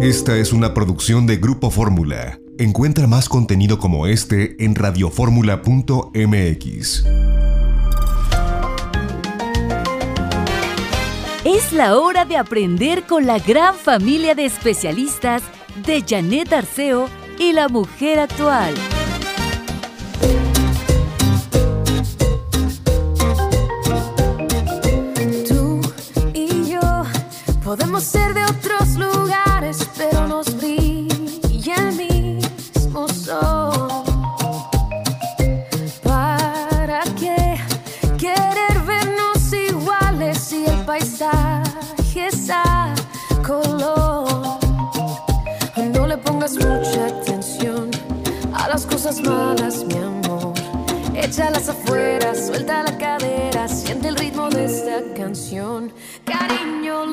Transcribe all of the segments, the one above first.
Esta es una producción de Grupo Fórmula. Encuentra más contenido como este en radioformula.mx. Es la hora de aprender con la gran familia de especialistas de Janet Arceo y la mujer actual. Tú y yo podemos ser de pero nos brilla el mismo sol. ¿Para qué querer vernos iguales si el paisaje es a color? No le pongas mucha atención a las cosas malas, mi amor. Échalas afuera, suelta la cadera, siente el ritmo de esta canción. Cariño,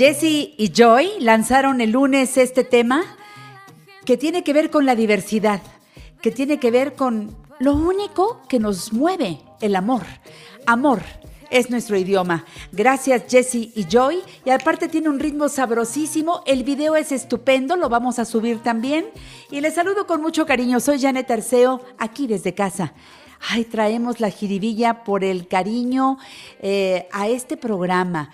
Jesse y Joy lanzaron el lunes este tema que tiene que ver con la diversidad, que tiene que ver con lo único que nos mueve, el amor. Amor es nuestro idioma. Gracias Jesse y Joy. Y aparte tiene un ritmo sabrosísimo. El video es estupendo, lo vamos a subir también. Y les saludo con mucho cariño. Soy Janet Arceo, aquí desde casa. Ay, traemos la jiribilla por el cariño eh, a este programa,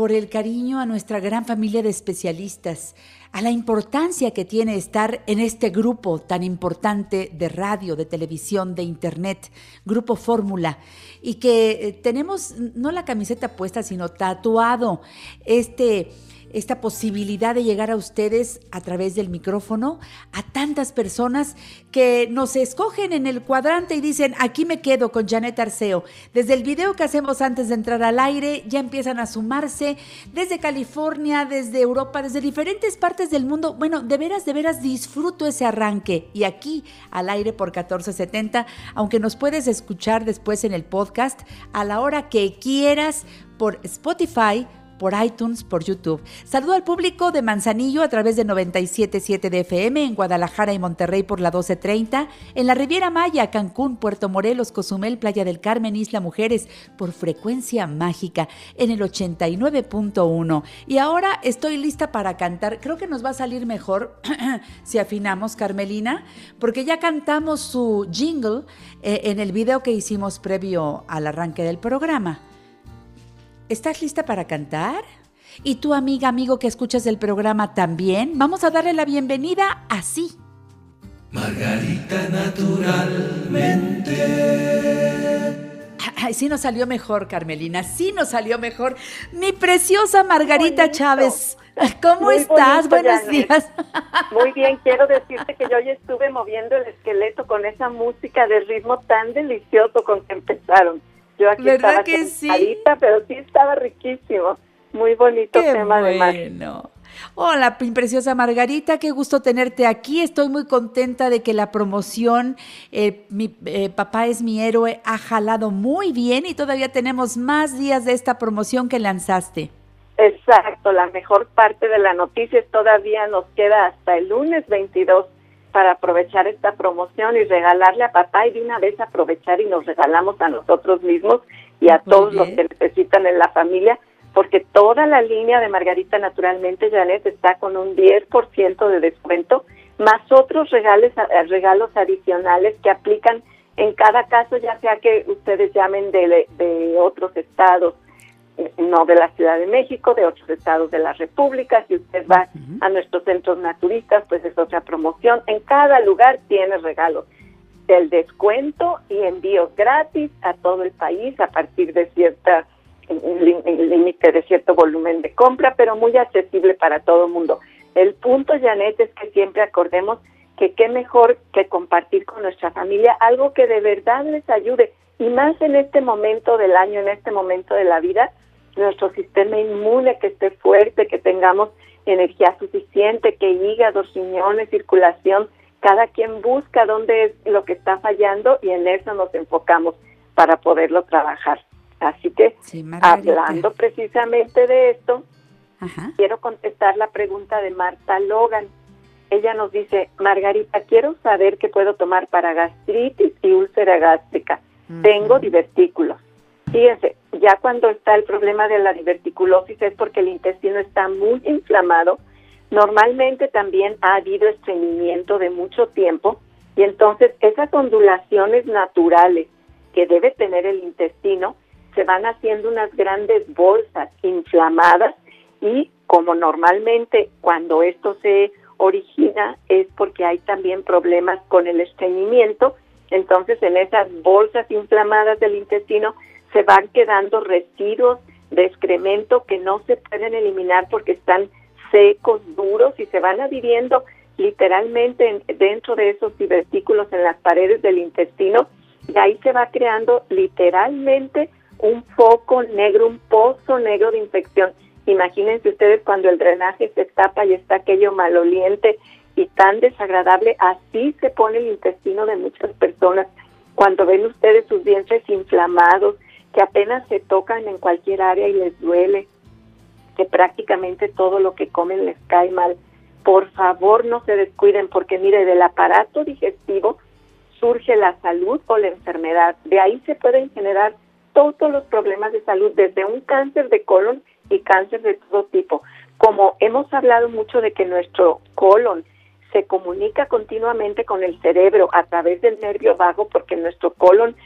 por el cariño a nuestra gran familia de especialistas, a la importancia que tiene estar en este grupo tan importante de radio, de televisión, de internet, Grupo Fórmula, y que eh, tenemos no la camiseta puesta, sino tatuado este esta posibilidad de llegar a ustedes a través del micrófono, a tantas personas que nos escogen en el cuadrante y dicen, aquí me quedo con Janet Arceo. Desde el video que hacemos antes de entrar al aire, ya empiezan a sumarse desde California, desde Europa, desde diferentes partes del mundo. Bueno, de veras, de veras disfruto ese arranque. Y aquí al aire por 1470, aunque nos puedes escuchar después en el podcast a la hora que quieras por Spotify por iTunes, por YouTube. Saludo al público de Manzanillo a través de 97.7 de FM en Guadalajara y Monterrey por la 1230, en la Riviera Maya, Cancún, Puerto Morelos, Cozumel, Playa del Carmen, Isla Mujeres por frecuencia mágica en el 89.1. Y ahora estoy lista para cantar. Creo que nos va a salir mejor si afinamos, Carmelina, porque ya cantamos su jingle eh, en el video que hicimos previo al arranque del programa. ¿Estás lista para cantar? ¿Y tu amiga, amigo que escuchas el programa también? Vamos a darle la bienvenida así. Margarita naturalmente. Ay, sí nos salió mejor, Carmelina, sí nos salió mejor. Mi preciosa Margarita Bonito. Chávez, ¿cómo Muy estás? bonito, Buenos Janet. días. Muy bien, quiero decirte que yo hoy estuve moviendo el esqueleto con esa música de ritmo tan delicioso con que empezaron. Yo aquí ¿Verdad estaba que sí? pero sí estaba riquísimo. Muy bonito Qué tema bueno. Hola, mi preciosa Margarita, qué gusto tenerte aquí. Estoy muy contenta de que la promoción, eh, mi eh, papá es mi héroe, ha jalado muy bien y todavía tenemos más días de esta promoción que lanzaste. Exacto, la mejor parte de la noticia todavía nos queda hasta el lunes 22 para aprovechar esta promoción y regalarle a papá y de una vez aprovechar y nos regalamos a nosotros mismos y a Muy todos los que necesitan en la familia, porque toda la línea de Margarita Naturalmente, Janet, está con un 10% de descuento, más otros regalos, eh, regalos adicionales que aplican en cada caso, ya sea que ustedes llamen de, de otros estados, no de la Ciudad de México, de otros estados de la República. Si usted va a nuestros centros naturistas, pues es otra promoción. En cada lugar tiene regalos. del descuento y envíos gratis a todo el país a partir de cierta límite de cierto volumen de compra, pero muy accesible para todo el mundo. El punto, Janet, es que siempre acordemos que qué mejor que compartir con nuestra familia algo que de verdad les ayude y más en este momento del año, en este momento de la vida, nuestro sistema inmune que esté fuerte, que tengamos energía suficiente, que hígado, riñones, circulación, cada quien busca dónde es lo que está fallando y en eso nos enfocamos para poderlo trabajar. Así que, hablando precisamente de esto, quiero contestar la pregunta de Marta Logan. Ella nos dice, Margarita, quiero saber qué puedo tomar para gastritis y úlcera gástrica. Tengo divertículos. Fíjense, ya cuando está el problema de la diverticulosis es porque el intestino está muy inflamado. Normalmente también ha habido estreñimiento de mucho tiempo y entonces esas ondulaciones naturales que debe tener el intestino se van haciendo unas grandes bolsas inflamadas y como normalmente cuando esto se origina es porque hay también problemas con el estreñimiento, entonces en esas bolsas inflamadas del intestino se van quedando residuos de excremento que no se pueden eliminar porque están secos, duros y se van adhiriendo literalmente dentro de esos divertículos en las paredes del intestino y ahí se va creando literalmente un foco negro, un pozo negro de infección. Imagínense ustedes cuando el drenaje se tapa y está aquello maloliente y tan desagradable, así se pone el intestino de muchas personas. Cuando ven ustedes sus dientes inflamados, que apenas se tocan en cualquier área y les duele, que prácticamente todo lo que comen les cae mal. Por favor, no se descuiden porque mire, del aparato digestivo surge la salud o la enfermedad. De ahí se pueden generar todos los problemas de salud, desde un cáncer de colon y cáncer de todo tipo. Como hemos hablado mucho de que nuestro colon se comunica continuamente con el cerebro a través del nervio vago, porque nuestro colon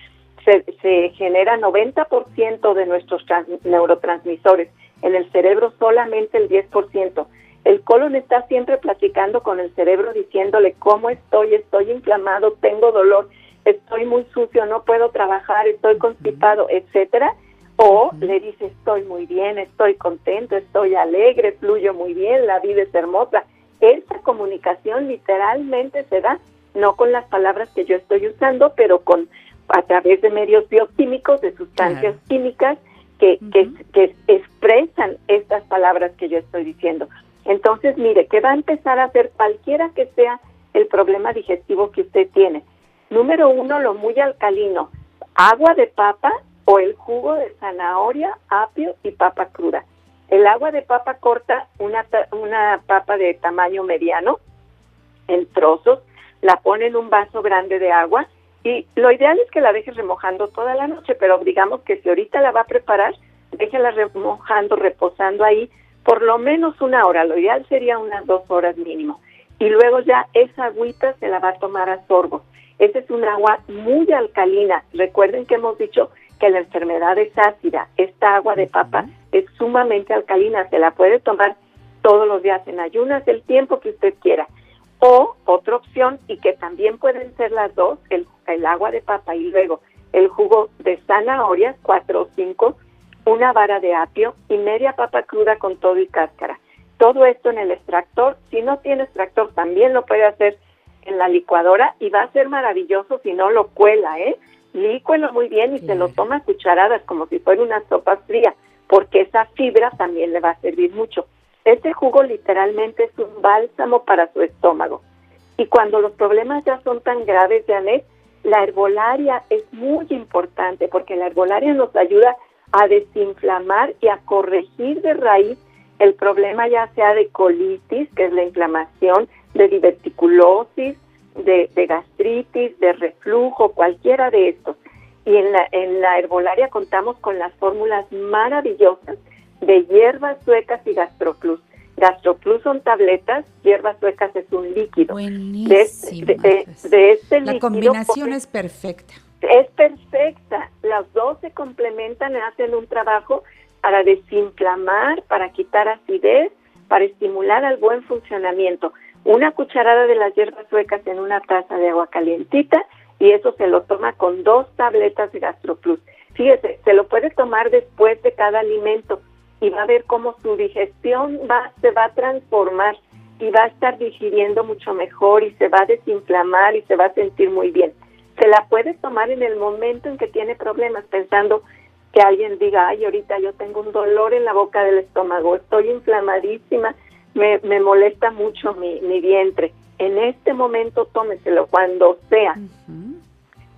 se, se genera 90% de nuestros neurotransmisores, en el cerebro solamente el 10%. El colon está siempre platicando con el cerebro diciéndole cómo estoy, estoy inflamado, tengo dolor estoy muy sucio, no puedo trabajar, estoy constipado, etcétera, o le dice estoy muy bien, estoy contento, estoy alegre, fluyo muy bien, la vida es hermosa. Esa comunicación literalmente se da no con las palabras que yo estoy usando, pero con a través de medios bioquímicos, de sustancias químicas que, que, que expresan estas palabras que yo estoy diciendo. Entonces, mire, ¿qué va a empezar a hacer cualquiera que sea el problema digestivo que usted tiene? Número uno, lo muy alcalino, agua de papa o el jugo de zanahoria, apio y papa cruda. El agua de papa corta, una, una papa de tamaño mediano, en trozos, la pone en un vaso grande de agua y lo ideal es que la dejes remojando toda la noche, pero digamos que si ahorita la va a preparar, déjela remojando, reposando ahí por lo menos una hora, lo ideal sería unas dos horas mínimo. Y luego ya esa agüita se la va a tomar a sorbo. Esa es un agua muy alcalina. Recuerden que hemos dicho que la enfermedad es ácida. Esta agua de papa es sumamente alcalina. Se la puede tomar todos los días en ayunas el tiempo que usted quiera. O otra opción, y que también pueden ser las dos, el, el agua de papa y luego el jugo de zanahoria, cuatro o cinco, una vara de apio y media papa cruda con todo y cáscara. Todo esto en el extractor. Si no tiene extractor, también lo puede hacer en la licuadora y va a ser maravilloso si no lo cuela, ¿eh? Lícuelo muy bien y se lo toma a cucharadas como si fuera una sopa fría, porque esa fibra también le va a servir mucho. Este jugo literalmente es un bálsamo para su estómago. Y cuando los problemas ya son tan graves, Janet, la herbolaria es muy importante porque la herbolaria nos ayuda a desinflamar y a corregir de raíz el problema ya sea de colitis, que es la inflamación, de diverticulosis, de, gastritis, de reflujo, cualquiera de estos. Y en la, en la herbolaria contamos con las fórmulas maravillosas de hierbas suecas y gastroplus. Gastroplus son tabletas, hierbas suecas es un líquido. Buenísimo. De, este la combinación es perfecta. Es perfecta. Las dos se complementan, hacen un trabajo para desinflamar, para quitar acidez, para estimular al buen funcionamiento una cucharada de las hierbas suecas en una taza de agua calientita y eso se lo toma con dos tabletas de GastroPlus. Fíjese, se lo puede tomar después de cada alimento y va a ver cómo su digestión va, se va a transformar y va a estar digiriendo mucho mejor y se va a desinflamar y se va a sentir muy bien. Se la puede tomar en el momento en que tiene problemas, pensando que alguien diga, ay, ahorita yo tengo un dolor en la boca del estómago, estoy inflamadísima, me, me molesta mucho mi, mi vientre. En este momento tómeselo, cuando sea.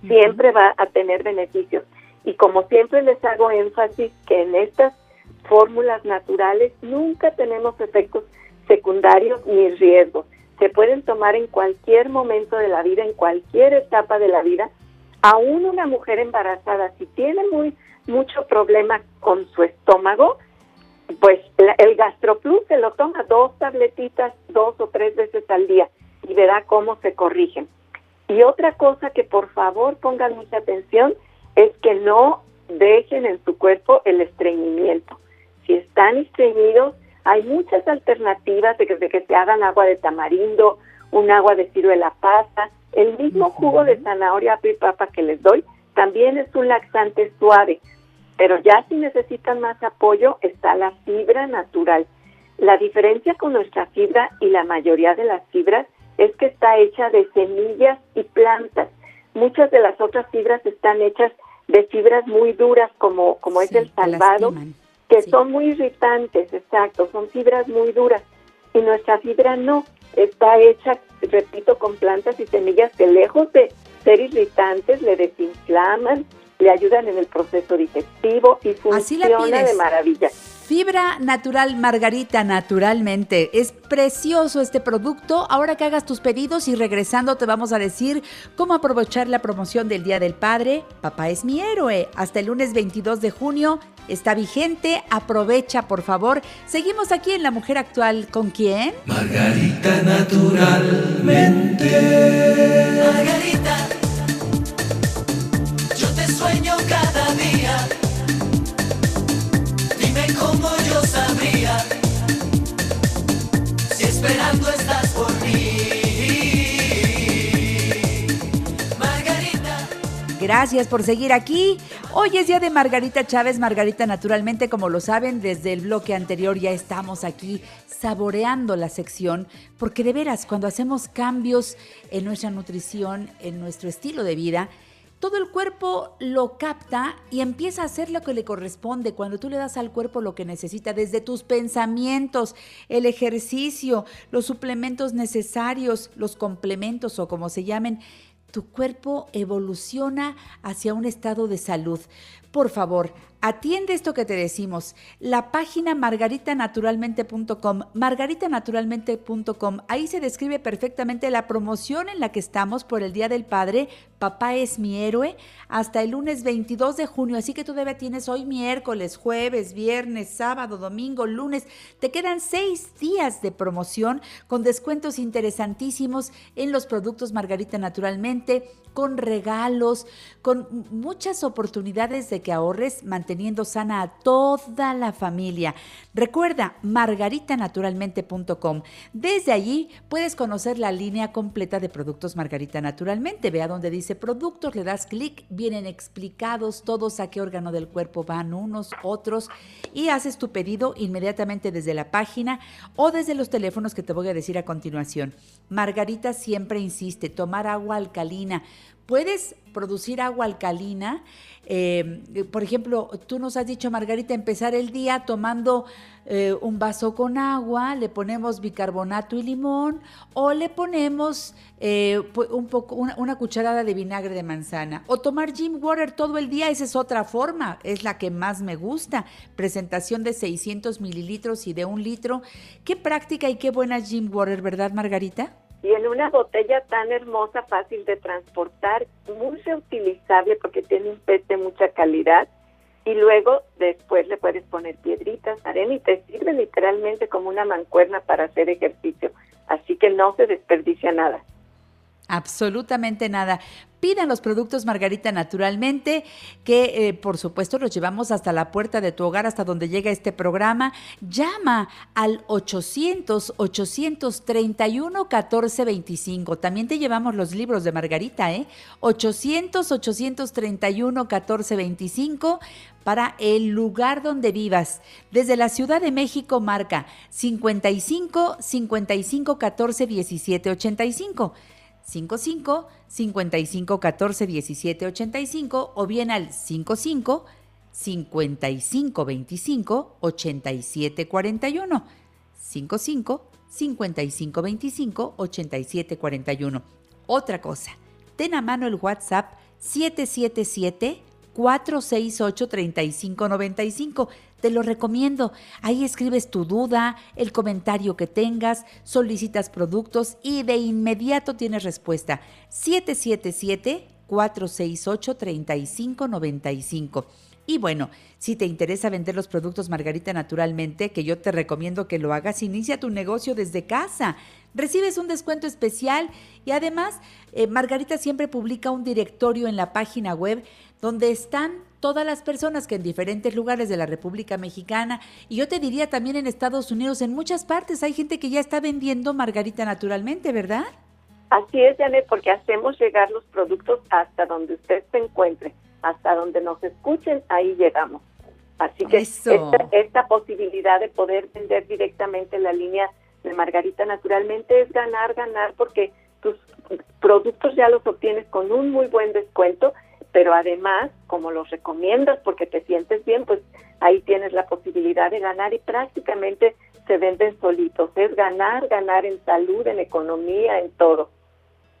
Siempre va a tener beneficios. Y como siempre les hago énfasis que en estas fórmulas naturales nunca tenemos efectos secundarios ni riesgos. Se pueden tomar en cualquier momento de la vida, en cualquier etapa de la vida. Aún una mujer embarazada, si tiene muy mucho problema con su estómago, pues el GastroPlus se lo toma dos tabletitas dos o tres veces al día y verá cómo se corrigen. Y otra cosa que por favor pongan mucha atención es que no dejen en su cuerpo el estreñimiento. Si están estreñidos, hay muchas alternativas de que, de que se hagan agua de tamarindo, un agua de ciruela pasa, el mismo jugo de zanahoria y papa que les doy también es un laxante suave, pero ya si necesitan más apoyo está la fibra natural. La diferencia con nuestra fibra y la mayoría de las fibras es que está hecha de semillas y plantas. Muchas de las otras fibras están hechas de fibras muy duras como, como es el salvado, que son muy irritantes, exacto, son fibras muy duras. Y nuestra fibra no, está hecha, repito, con plantas y semillas que lejos de ser irritantes le desinflaman, le ayudan en el proceso digestivo y funciona de maravilla. Fibra natural Margarita, naturalmente. Es precioso este producto. Ahora que hagas tus pedidos y regresando te vamos a decir cómo aprovechar la promoción del Día del Padre. Papá es mi héroe. Hasta el lunes 22 de junio está vigente. Aprovecha, por favor. Seguimos aquí en La Mujer Actual. ¿Con quién? Margarita, naturalmente. Margarita, yo te sueño cada día esperando estás por mí. Margarita. Gracias por seguir aquí. Hoy es día de Margarita Chávez, Margarita naturalmente, como lo saben, desde el bloque anterior ya estamos aquí saboreando la sección, porque de veras, cuando hacemos cambios en nuestra nutrición, en nuestro estilo de vida, todo el cuerpo lo capta y empieza a hacer lo que le corresponde cuando tú le das al cuerpo lo que necesita, desde tus pensamientos, el ejercicio, los suplementos necesarios, los complementos o como se llamen, tu cuerpo evoluciona hacia un estado de salud. Por favor, Atiende esto que te decimos. La página margaritanaturalmente.com, margaritanaturalmente.com, ahí se describe perfectamente la promoción en la que estamos por el Día del Padre, Papá es mi héroe, hasta el lunes 22 de junio. Así que tú todavía tienes hoy miércoles, jueves, viernes, sábado, domingo, lunes. Te quedan seis días de promoción con descuentos interesantísimos en los productos Margarita Naturalmente, con regalos, con muchas oportunidades de que ahorres, teniendo sana a toda la familia. Recuerda margaritanaturalmente.com. Desde allí puedes conocer la línea completa de productos Margarita Naturalmente. Ve a donde dice productos, le das clic, vienen explicados todos a qué órgano del cuerpo van unos, otros y haces tu pedido inmediatamente desde la página o desde los teléfonos que te voy a decir a continuación. Margarita siempre insiste, tomar agua alcalina. Puedes producir agua alcalina eh, por ejemplo, tú nos has dicho, Margarita, empezar el día tomando eh, un vaso con agua, le ponemos bicarbonato y limón o le ponemos eh, un poco, una, cucharada de vinagre de manzana. O tomar gym water todo el día, esa es otra forma, es la que más me gusta. Presentación de 600 mililitros y de un litro. Qué práctica y qué buena gym water, ¿verdad, Margarita? Y en una botella tan hermosa, fácil de transportar, muy reutilizable porque tiene un pez de mucha calidad y luego después le puedes poner piedritas, arena y te sirve literalmente como una mancuerna para hacer ejercicio. Así que no se desperdicia nada. Absolutamente nada. Pidan los productos Margarita naturalmente, que eh, por supuesto los llevamos hasta la puerta de tu hogar, hasta donde llega este programa. Llama al 800-831-1425. También te llevamos los libros de Margarita, ¿eh? 800-831-1425 para el lugar donde vivas. Desde la Ciudad de México marca 55 55 14 17 85. 55 55 14 17 85 o bien al 55 55 25 87 41. 55 55 25 87 41. Otra cosa, ten a mano el WhatsApp 777 468 3595 te lo recomiendo. Ahí escribes tu duda, el comentario que tengas, solicitas productos y de inmediato tienes respuesta. 777-468-3595. Y bueno, si te interesa vender los productos Margarita naturalmente, que yo te recomiendo que lo hagas, inicia tu negocio desde casa. Recibes un descuento especial y además eh, Margarita siempre publica un directorio en la página web donde están todas las personas que en diferentes lugares de la República Mexicana y yo te diría también en Estados Unidos, en muchas partes hay gente que ya está vendiendo margarita naturalmente, ¿verdad? Así es, Janet, porque hacemos llegar los productos hasta donde usted se encuentre, hasta donde nos escuchen, ahí llegamos. Así que esta, esta, posibilidad de poder vender directamente la línea de Margarita naturalmente es ganar, ganar, porque tus productos ya los obtienes con un muy buen descuento pero además, como los recomiendas porque te sientes bien, pues ahí tienes la posibilidad de ganar y prácticamente se venden solitos. Es ganar, ganar en salud, en economía, en todo.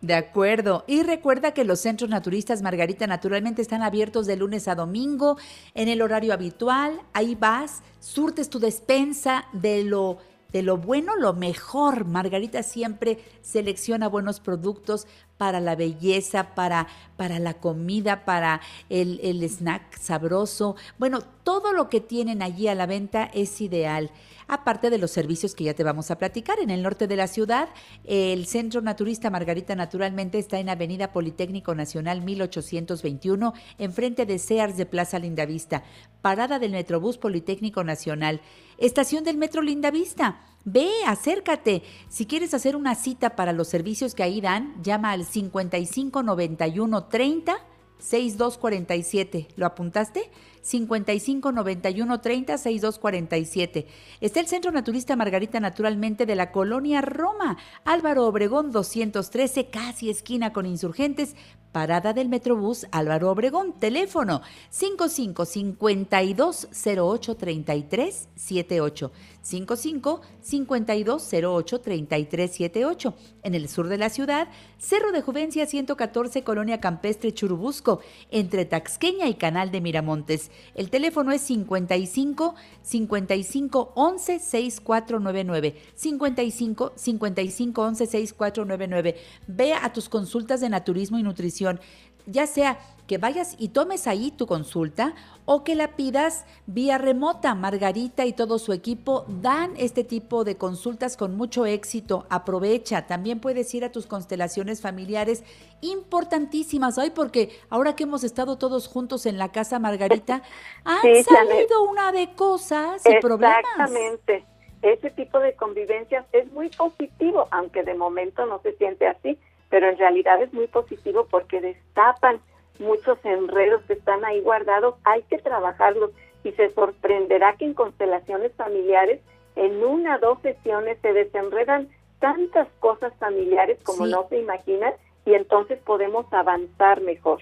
De acuerdo. Y recuerda que los centros naturistas Margarita naturalmente están abiertos de lunes a domingo en el horario habitual. Ahí vas, surtes tu despensa de lo de lo bueno, lo mejor. Margarita siempre selecciona buenos productos para la belleza, para, para la comida, para el, el snack sabroso. Bueno, todo lo que tienen allí a la venta es ideal aparte de los servicios que ya te vamos a platicar. En el norte de la ciudad, el Centro Naturista Margarita naturalmente está en Avenida Politécnico Nacional 1821, enfrente de Sears de Plaza Lindavista, parada del Metrobús Politécnico Nacional, estación del Metro Lindavista. Ve, acércate. Si quieres hacer una cita para los servicios que ahí dan, llama al 5591 30 6247. ¿Lo apuntaste? 55 91 30 62 47. Está el Centro Naturista Margarita Naturalmente de la Colonia Roma, Álvaro Obregón 213, casi esquina con insurgentes, parada del Metrobús Álvaro Obregón, teléfono 55 52 08 33 78. 55 52 08 33 78. En el sur de la ciudad, Cerro de Juvencia 114, Colonia Campestre Churubusco, entre Taxqueña y Canal de Miramontes. El teléfono es 55 55 11 6499. 55 55 11 6499. Ve a tus consultas de naturismo y nutrición, ya sea que vayas y tomes ahí tu consulta o que la pidas vía remota. Margarita y todo su equipo dan este tipo de consultas con mucho éxito. Aprovecha. También puedes ir a tus constelaciones familiares importantísimas. Ay, porque ahora que hemos estado todos juntos en la casa, Margarita, han salido una de cosas y problemas. Exactamente. Ese tipo de convivencias es muy positivo, aunque de momento no se siente así, pero en realidad es muy positivo porque destapan muchos enredos que están ahí guardados, hay que trabajarlos y se sorprenderá que en constelaciones familiares en una o dos sesiones se desenredan tantas cosas familiares como no se imaginan y entonces podemos avanzar mejor.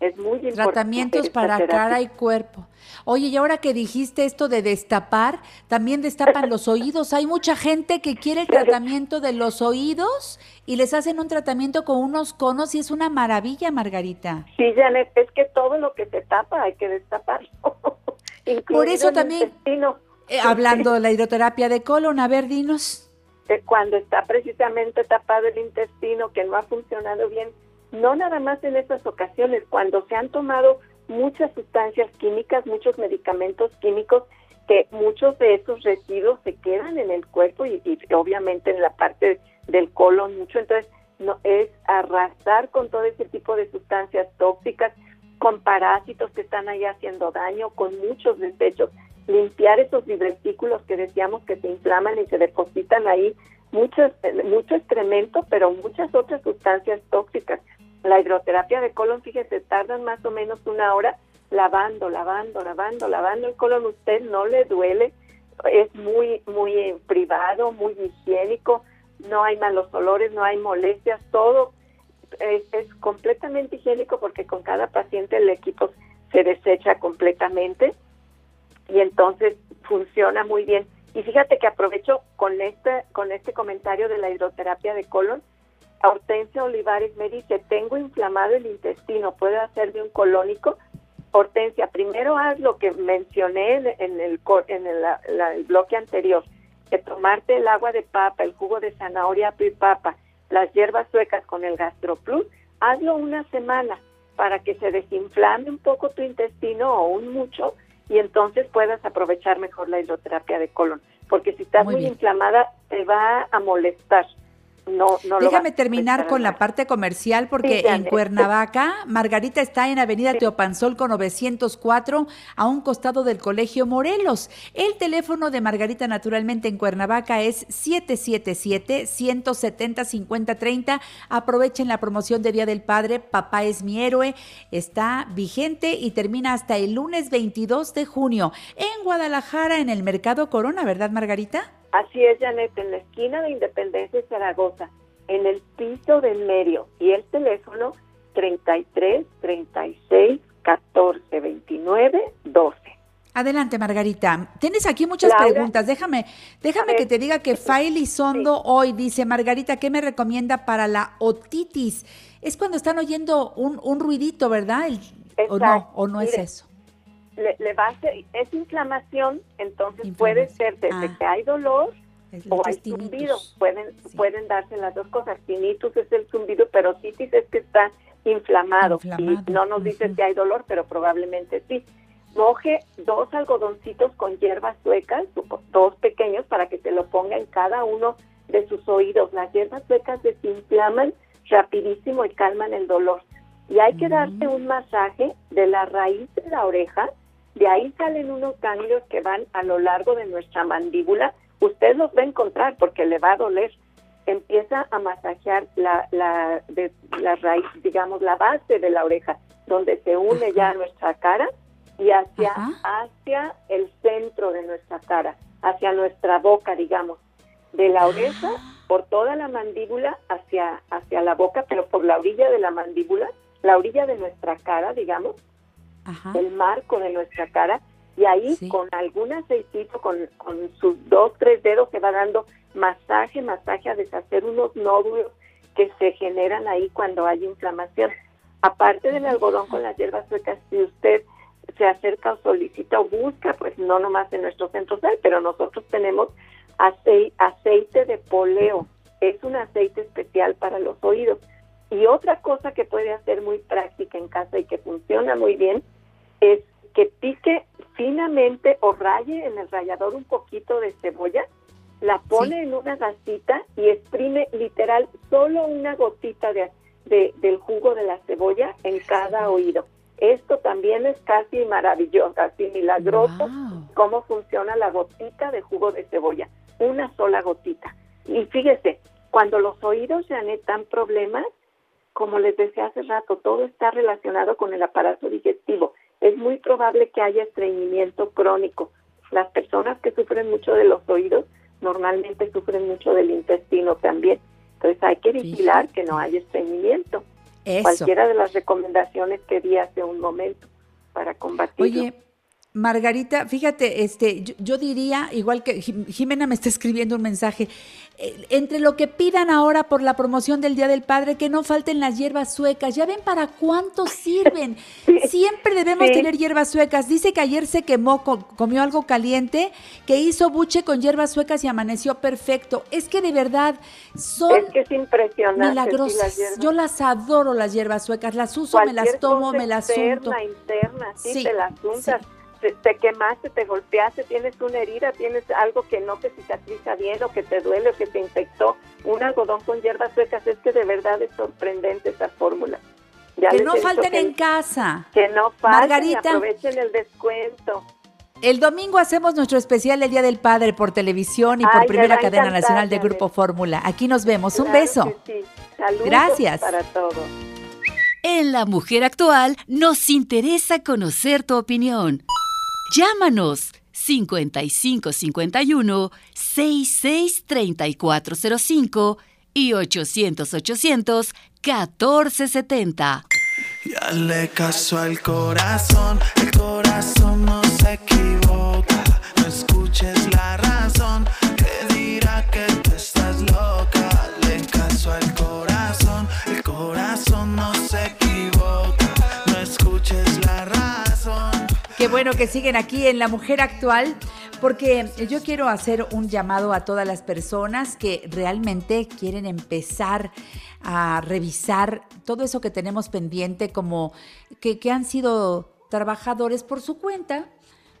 Es muy importante. Tratamientos para cara y cuerpo. Oye, y ahora que dijiste esto de destapar, también destapan los oídos. Hay mucha gente que quiere el tratamiento de los oídos y les hacen un tratamiento con unos conos y es una maravilla, Margarita. Sí, Janet, es que todo lo que se tapa hay que destaparlo. Por eso también, eh, hablando de la hidroterapia de colon, a ver, dinos. Cuando está precisamente tapado el intestino, que no ha funcionado bien, no nada más en estas ocasiones, cuando se han tomado muchas sustancias químicas, muchos medicamentos químicos, que muchos de esos residuos se quedan en el cuerpo y, obviamente en la parte del colon mucho, entonces no es arrasar con todo ese tipo de sustancias tóxicas, con parásitos que están ahí haciendo daño, con muchos desechos, limpiar esos divertículos que decíamos que se inflaman y se depositan ahí, mucho, mucho excremento, pero muchas otras sustancias tóxicas. La hidroterapia de colon, fíjese, tardan más o menos una hora lavando, lavando, lavando, lavando el colon. Usted no le duele, es muy, muy privado, muy higiénico, no hay malos olores, no hay molestias, todo es, es completamente higiénico porque con cada paciente el equipo se desecha completamente y entonces funciona muy bien. Y fíjate que aprovecho con este, con este comentario de la hidroterapia de colon. Hortensia Olivares me dice, tengo inflamado el intestino, ¿puedo hacerme un colónico? Hortensia, primero haz lo que mencioné en, el, en el, bloque anterior, que tomarte el agua de papa, el jugo de zanahoria y papa, las hierbas suecas con el GastroPlus, hazlo una semana para que se desinflame un poco tu intestino o un mucho y entonces puedas aprovechar mejor la hidroterapia de colon, porque si estás muy inflamada te va a molestar no, Déjame terminar con la parte comercial porque en Cuernavaca, Margarita está en Avenida Teopanzol con 904 a un costado del Colegio Morelos. El teléfono de Margarita naturalmente en Cuernavaca es 777-170-5030. Aprovechen la promoción de Día del Padre, Papá es mi héroe. Está vigente y termina hasta el lunes 22 de junio en Guadalajara en el Mercado Corona, ¿verdad Margarita? Así es, Janet, en la esquina de Independencia y Zaragoza, en el piso del medio, y el teléfono 33 36 14 29 12. Adelante, Margarita. Tienes aquí muchas preguntas. Déjame, déjame que te diga que Faili Sondo hoy dice, Margarita, ¿qué me recomienda para la otitis? Es cuando están oyendo un, un ruidito, ¿verdad? ¿O no? ¿O no es eso? Le, va a hacer, es inflamación, entonces puede ser desde ah. que hay dolor o hay zumbido, pueden, pueden darse las dos cosas. Tinnitus es el zumbido, pero titis es que está inflamado. Y no nos dice si hay dolor, pero probablemente sí. Moje dos algodoncitos con hierbas suecas, dos pequeños, para que se lo ponga en cada uno de sus oídos. Las hierbas suecas desinflaman rapidísimo y calman el dolor. Y hay que darse un masaje de la raíz de la oreja de ahí salen unos ganglios que van a lo largo de nuestra mandíbula. Usted los va a encontrar porque le va a doler. Empieza a masajear la, la, de, la raíz, digamos, la base de la oreja, donde se une ya nuestra cara y hacia, hacia el centro de nuestra cara, hacia nuestra boca, digamos, de la oreja por toda la mandíbula hacia, hacia la boca, pero por la orilla de la mandíbula, la orilla de nuestra cara, digamos, el marco de nuestra cara y ahí con algún aceitito, con, sus dos, tres dedos se va dando masaje, masaje a deshacer unos nódulos que se generan ahí cuando hay inflamación. Aparte del algodón con las hierbas suecas, si usted se acerca o solicita o busca, pues no nomás en nuestro centro sal, pero nosotros tenemos aceite, aceite de poleo. Es un aceite especial para los oídos. Y otra cosa que puede hacer muy práctica en casa y que funciona muy bien es que pique finamente o raye en el rallador un poquito de cebolla, la pone en una gasita y exprime literal solo una gotita de, del jugo de la cebolla en cada oído. Esto también es casi maravilloso, casi milagroso, cómo funciona la gotita de jugo de cebolla, una sola gotita. Y fíjese, cuando los oídos ya dan problemas, como les decía hace rato, todo está relacionado con el aparato digestivo es muy probable que haya estreñimiento crónico. Las personas que sufren mucho de los oídos normalmente sufren mucho del intestino también. Entonces hay que vigilar que no haya estreñimiento. Cualquiera de las recomendaciones que di hace un momento para combatirlo. Margarita, fíjate, este, yo, diría, igual que Jimena me está escribiendo un mensaje, eh, entre lo que pidan ahora por la promoción del Día del Padre, que no falten las hierbas suecas. Ya ven para cuánto sirven. Siempre debemos tener hierbas suecas. Dice que ayer se quemó, comió algo caliente, que hizo buche con hierbas suecas y amaneció perfecto. Es que de verdad son es que es impresionante, milagrosas. yo las adoro las hierbas suecas, las uso, me las tomo, me las unto. interna, sí, te las untas te, te quemaste, te golpeaste, tienes una herida, tienes algo que no te cicatriza bien o que te duele o que te infectó, un algodón con hierbas secas, es que de verdad es sorprendente esa fórmula. Ya que no falten que- en casa. Que no falten, Margarita. aprovechen el descuento. El domingo hacemos nuestro especial el Día del Padre por televisión y por Ay, primera cadena nacional de. Grupo Fórmula. Aquí nos vemos. Un beso. que sí. Saludos Gracias. para todos. En La Mujer Actual nos interesa conocer tu opinión. Llámanos 5551 663405 y 800 800 1470. Ya le caso al corazón, el corazón no se equivoca. No escuches la razón, que dirá que tú estás loca. Le caso al corazón, el corazón bueno que siguen aquí en La Mujer Actual, porque yo quiero hacer un llamado a todas las personas que realmente quieren empezar a revisar todo eso que tenemos pendiente, como que, que han sido trabajadores por su cuenta,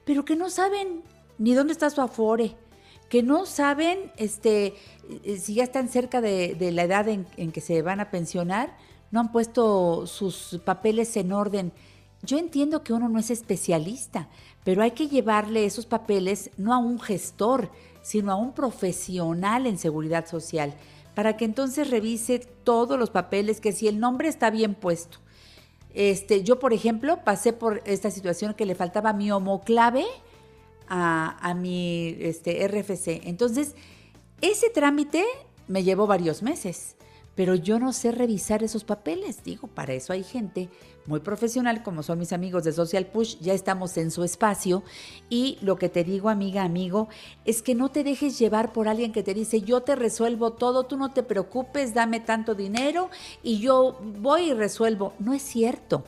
pero que no saben ni dónde está su afore, que no saben este, eh, si ya están cerca de, la edad en que se van a pensionar, no han puesto sus papeles en orden. Yo entiendo que uno no es especialista, pero hay que llevarle esos papeles no a un gestor, sino a un profesional en seguridad social, para que entonces revise todos los papeles, que si el nombre está bien puesto. Este, yo, por ejemplo, pasé por esta situación que le faltaba mi homoclave a, a mi este, RFC. Entonces, ese trámite me llevó varios meses, pero yo no sé revisar esos papeles. Digo, para eso hay gente muy profesional, como son mis amigos de Social Push, ya estamos en su espacio. Y lo que te digo, amiga, amigo, es que no te dejes llevar por alguien que te dice, yo te resuelvo todo, tú no te preocupes, dame tanto dinero y yo voy y resuelvo. No es cierto.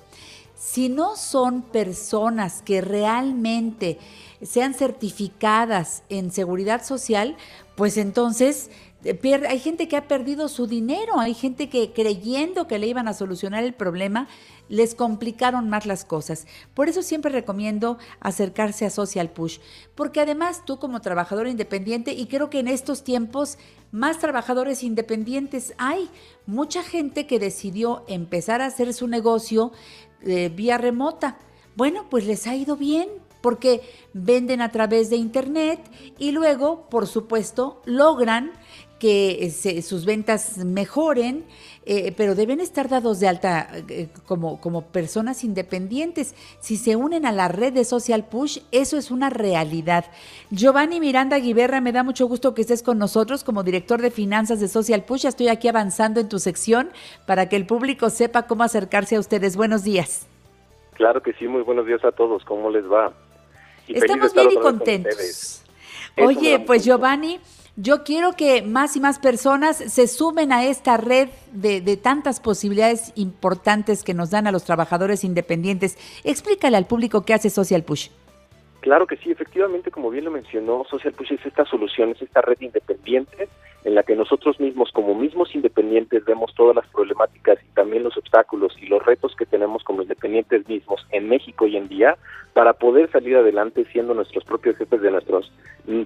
Si no son personas que realmente sean certificadas en seguridad social, pues entonces eh, hay gente que ha perdido su dinero, hay gente que creyendo que le iban a solucionar el problema, les complicaron más las cosas. Por eso siempre recomiendo acercarse a Social Push, porque además tú como trabajador independiente, y creo que en estos tiempos más trabajadores independientes hay, mucha gente que decidió empezar a hacer su negocio eh, vía remota. Bueno, pues les ha ido bien porque venden a través de internet y luego, por supuesto, logran que eh, se- sus ventas mejoren, eh, pero deben estar dados de alta eh, como, como personas independientes. Si se unen a la red de Social Push, eso es una realidad. Giovanni Miranda Guiberra, me da mucho gusto que estés con nosotros como director de finanzas de Social Push. Estoy aquí avanzando en tu sección para que el público sepa cómo acercarse a ustedes. Buenos días. Claro que sí, muy buenos días a todos, ¿cómo les va? Y Estamos bien y con contentos. Oye, pues. Giovanni, yo quiero que más y más personas se sumen a esta red de, tantas posibilidades importantes que nos dan a los trabajadores independientes. Explícale al público qué hace Social Push. Claro que sí, efectivamente, como bien lo mencionó, Social Push es esta solución, es esta red independiente en la que nosotros mismos, como mismos independientes, vemos todas las problemáticas y también los obstáculos y los retos que tenemos como independientes mismos en México hoy en día para poder salir adelante siendo nuestros propios jefes de nuestros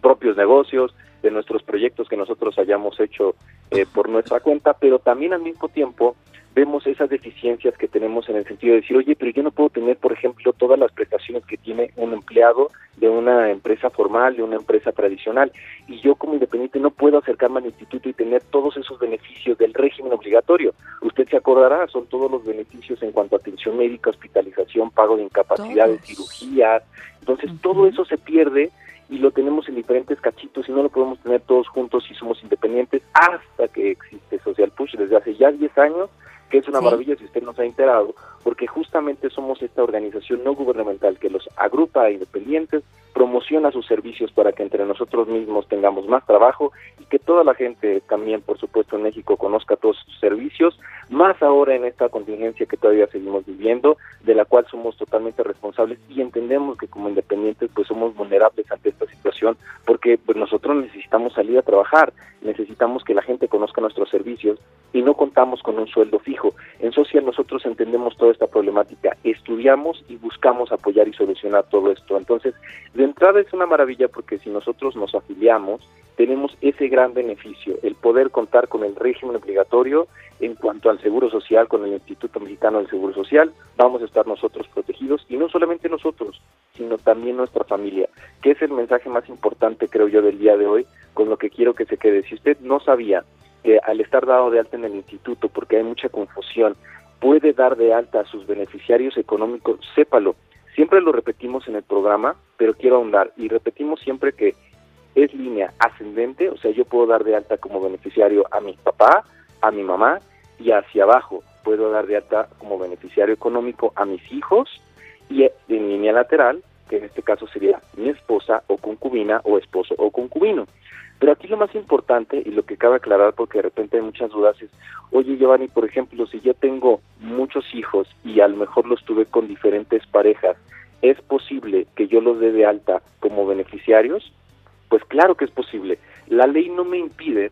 propios negocios, de nuestros proyectos que nosotros hayamos hecho eh, por nuestra cuenta, pero también al mismo tiempo vemos esas deficiencias que tenemos en el sentido de decir, oye, pero yo no puedo tener, por ejemplo, todas las prestaciones que tiene un empleado de una empresa formal, de una empresa tradicional, y yo como independiente no puedo acercarme al instituto y tener todos esos beneficios del régimen obligatorio. Usted se acordará, son todos los beneficios en cuanto a atención médica, hospitalización, pago de incapacidades, cirugías, entonces todo eso se pierde y lo tenemos en diferentes cachitos y no lo podemos tener todos juntos si somos independientes hasta que existe Social Push desde hace ya 10 años, que es una Sí. maravilla si usted nos ha enterado, porque justamente somos esta organización no gubernamental que los agrupa a independientes promociona sus servicios para que entre nosotros mismos tengamos más trabajo y que toda la gente también, por supuesto, en México conozca todos sus servicios, más ahora en esta contingencia que todavía seguimos viviendo, de la cual somos totalmente responsables y entendemos que como independientes pues somos vulnerables ante esta situación porque pues, nosotros necesitamos salir a trabajar, necesitamos que la gente conozca nuestros servicios y no contamos con un sueldo fijo. En Social nosotros entendemos toda esta problemática, estudiamos y buscamos apoyar y solucionar todo esto. Entonces, de entrada es una maravilla porque si nosotros nos afiliamos, tenemos ese gran beneficio, el poder contar con el régimen obligatorio en cuanto al Seguro Social, con el Instituto Mexicano del Seguro Social, vamos a estar nosotros protegidos y no solamente nosotros, sino también nuestra familia, que es el mensaje más importante, creo yo, del día de hoy, con lo que quiero que se quede. Si usted no sabía que al estar dado de alta en el instituto, porque hay mucha confusión, puede dar de alta a sus beneficiarios económicos, sépalo. Siempre lo repetimos en el programa, pero quiero ahondar y repetimos siempre que es línea ascendente, o sea, yo puedo dar de alta como beneficiario a mi papá, a mi mamá y hacia abajo puedo dar de alta como beneficiario económico a mis hijos y en línea lateral, que en este caso sería mi esposa o concubina o esposo o concubino. Pero aquí lo más importante y lo que cabe aclarar porque de repente hay muchas dudas es, oye Giovanni, por ejemplo, si yo tengo muchos hijos y a lo mejor los tuve con diferentes parejas, ¿es posible que yo los dé de alta como beneficiarios? Pues claro que es posible. La ley no me impide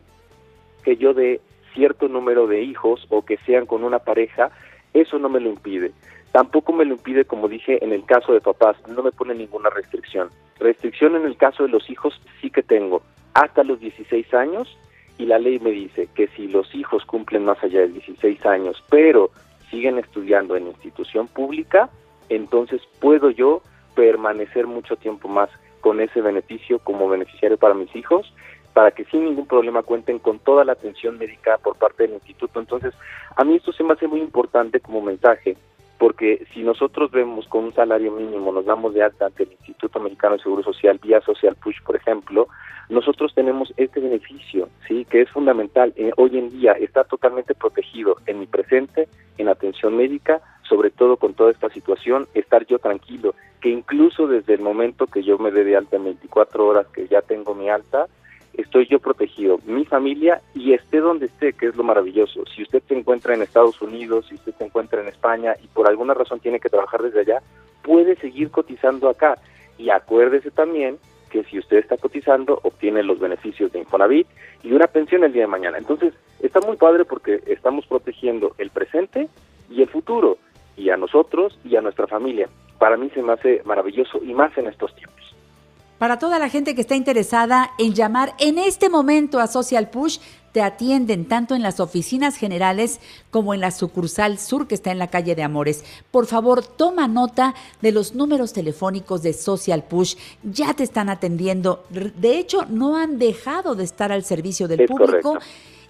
que yo dé cierto número de hijos o que sean con una pareja, eso no me lo impide. Tampoco me lo impide, como dije, en el caso de papás, no me pone ninguna restricción. Restricción en el caso de los hijos sí que tengo, hasta los 16 años, y la ley me dice que si los hijos cumplen más allá de 16 años, pero siguen estudiando en institución pública, entonces puedo yo permanecer mucho tiempo más con ese beneficio como beneficiario para mis hijos para que sin ningún problema cuenten con toda la atención médica por parte del instituto. Entonces, a mí esto se me hace muy importante como mensaje, porque si nosotros vemos con un salario mínimo, nos damos de alta ante el Instituto Mexicano de Seguro Social, vía Social Push, por ejemplo, nosotros tenemos este beneficio, sí, que es fundamental. Eh, hoy en día está totalmente protegido en mi presente, en atención médica, sobre todo con toda esta situación, estar yo tranquilo, que incluso desde el momento que yo me dé de alta en 24 horas, que ya tengo mi alta, estoy yo protegido, mi familia y esté donde esté, que es lo maravilloso. Si usted se encuentra en Estados Unidos, si usted se encuentra en España y por alguna razón tiene que trabajar desde allá, puede seguir cotizando acá. Y acuérdese también que si usted está cotizando, obtiene los beneficios de Infonavit y una pensión el día de mañana. Entonces, está muy padre porque estamos protegiendo el presente y el futuro, y a nosotros y a nuestra familia. Para mí se me hace maravilloso y más en estos tiempos. Para toda la gente que está interesada en llamar en este momento a Social Push, te atienden tanto en las oficinas generales como en la sucursal sur que está en la calle de Amores. Por favor, toma nota de los números telefónicos de Social Push. Ya te están atendiendo. De hecho, no han dejado de estar al servicio del público.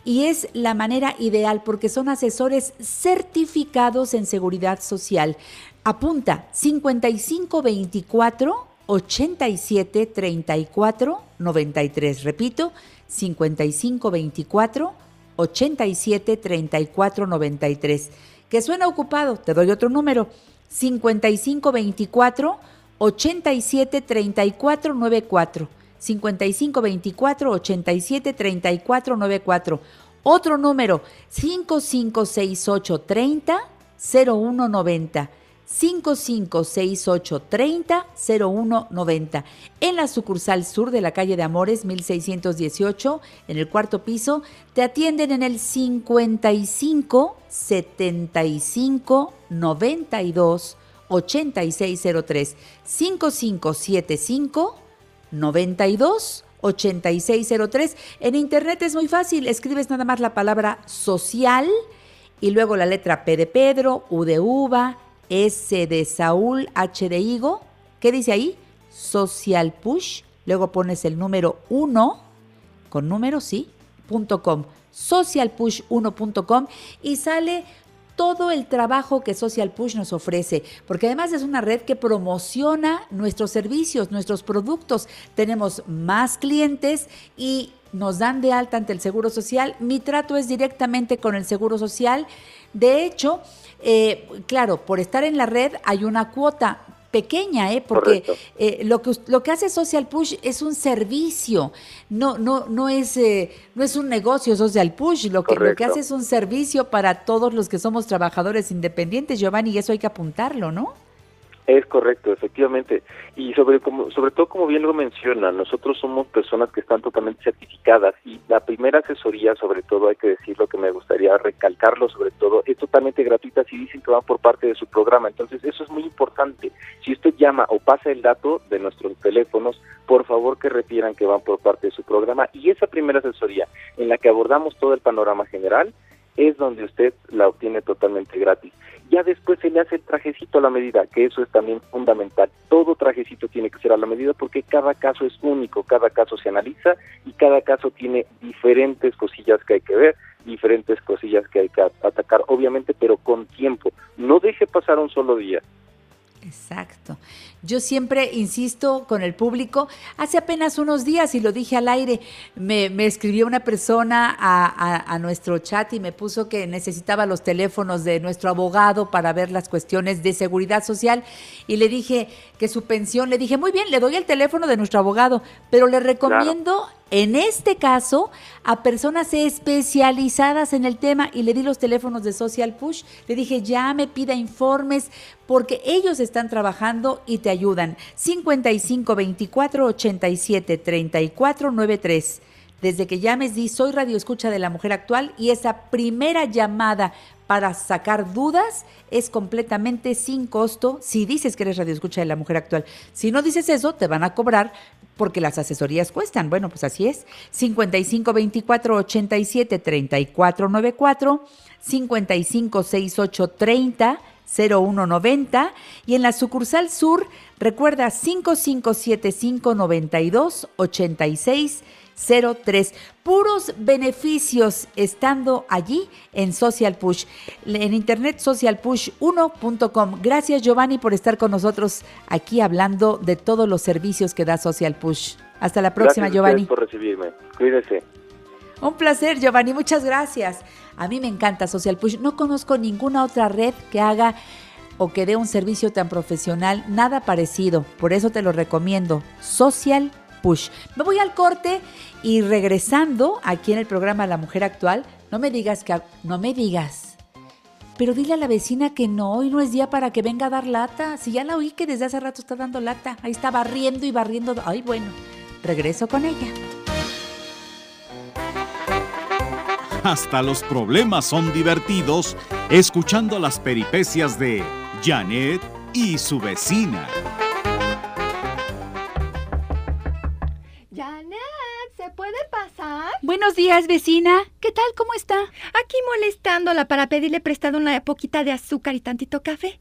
Y es la manera ideal porque son asesores certificados en seguridad social. Apunta 5524 87 34 93. Repito, 55 24 87 34 93. Que suena ocupado, te doy otro número. 55 24 87 34 94. 55 24 87 34 94. Otro número 5568 30 0190. 5568300190 en la sucursal sur de la calle de Amores 1618 en el cuarto piso te atienden en el 55 75 92 8603 5575 92 8603 en internet es muy fácil escribes nada más la palabra social y luego la letra P de Pedro U de uva S de Saúl, H de Higo. ¿Qué dice ahí? Social Push. Luego pones el número 1, con número, sí, punto com. Socialpush1.com y sale todo el trabajo que Social Push nos ofrece, porque además es una red que promociona nuestros servicios, nuestros productos. Tenemos más clientes y nos dan de alta ante el Seguro Social. Mi trato es directamente con el Seguro Social. De hecho, eh, claro, por estar en la red hay una cuota, pequeña, ¿eh? Porque eh, lo que lo que hace Social Push es un servicio, no no no es eh, no es un negocio Social Push, lo que lo que hace es un servicio para todos los que somos trabajadores independientes, Giovanni, y eso hay que apuntarlo, ¿no? Es correcto, efectivamente. Y sobre como, sobre todo, como bien lo menciona, nosotros somos personas que están totalmente certificadas y la primera asesoría, sobre todo, hay que decirlo, que me gustaría recalcarlo, sobre todo, es totalmente gratuita si dicen que van por parte de su programa. Entonces, eso es muy importante. Si usted llama o pasa el dato de nuestros teléfonos, por favor que refieran que van por parte de su programa. Y esa primera asesoría, en la que abordamos todo el panorama general, es donde usted la obtiene totalmente gratis. Ya después se le hace el trajecito a la medida, que eso es también fundamental. Todo trajecito tiene que ser a la medida porque cada caso es único, cada caso se analiza y cada caso tiene diferentes cosillas que hay que ver, diferentes cosillas que hay que atacar, obviamente, pero con tiempo. No deje pasar un solo día. Exacto. Yo siempre insisto con el público, hace apenas unos días, y lo dije al aire, me, me escribió una persona a, a- a nuestro chat y me puso que necesitaba los teléfonos de nuestro abogado para ver las cuestiones de seguridad social. Y le dije que su pensión, le dije, muy bien, le doy el teléfono de nuestro abogado, pero le recomiendo en este caso a personas especializadas en el tema y le di los teléfonos de Social Push. Le dije, llame, pida informes, porque ellos están trabajando y te ayudan. 55 24 87 34 93. Desde que llames, di soy Radio Escucha de la Mujer Actual y esa primera llamada para sacar dudas es completamente sin costo si dices que eres Radio Escucha de la Mujer Actual. Si no dices eso, te van a cobrar porque las asesorías cuestan. Bueno, pues así es. 55 24 87 34 94, 55 68 30 0190 y en la sucursal sur recuerda 5575 92 86 03. Puros beneficios estando allí en Social Push, en internet socialpush1.com. Gracias Giovanni por estar con nosotros aquí hablando de todos los servicios que da Social Push. Hasta la próxima, Gracias Giovanni. por recibirme. Cuídese. Un placer, Giovanni, muchas gracias. A mí me encanta Social Push. No conozco ninguna otra red que haga o que dé un servicio tan profesional, nada parecido. Por eso te lo recomiendo. Social Push. Me voy al corte y regresando aquí en el programa La Mujer Actual, no me digas que no me digas. Pero dile a la vecina que no, hoy no es día para que venga a dar lata. Si ya la oí que desde hace rato está dando lata. Ahí está barriendo y barriendo. Ay, bueno, regreso con ella. Hasta los problemas son divertidos escuchando las peripecias de Janet y su vecina. Buenos días, vecina. ¿Qué tal? ¿Cómo está? Aquí molestándola para pedirle prestado una poquita de azúcar y tantito café.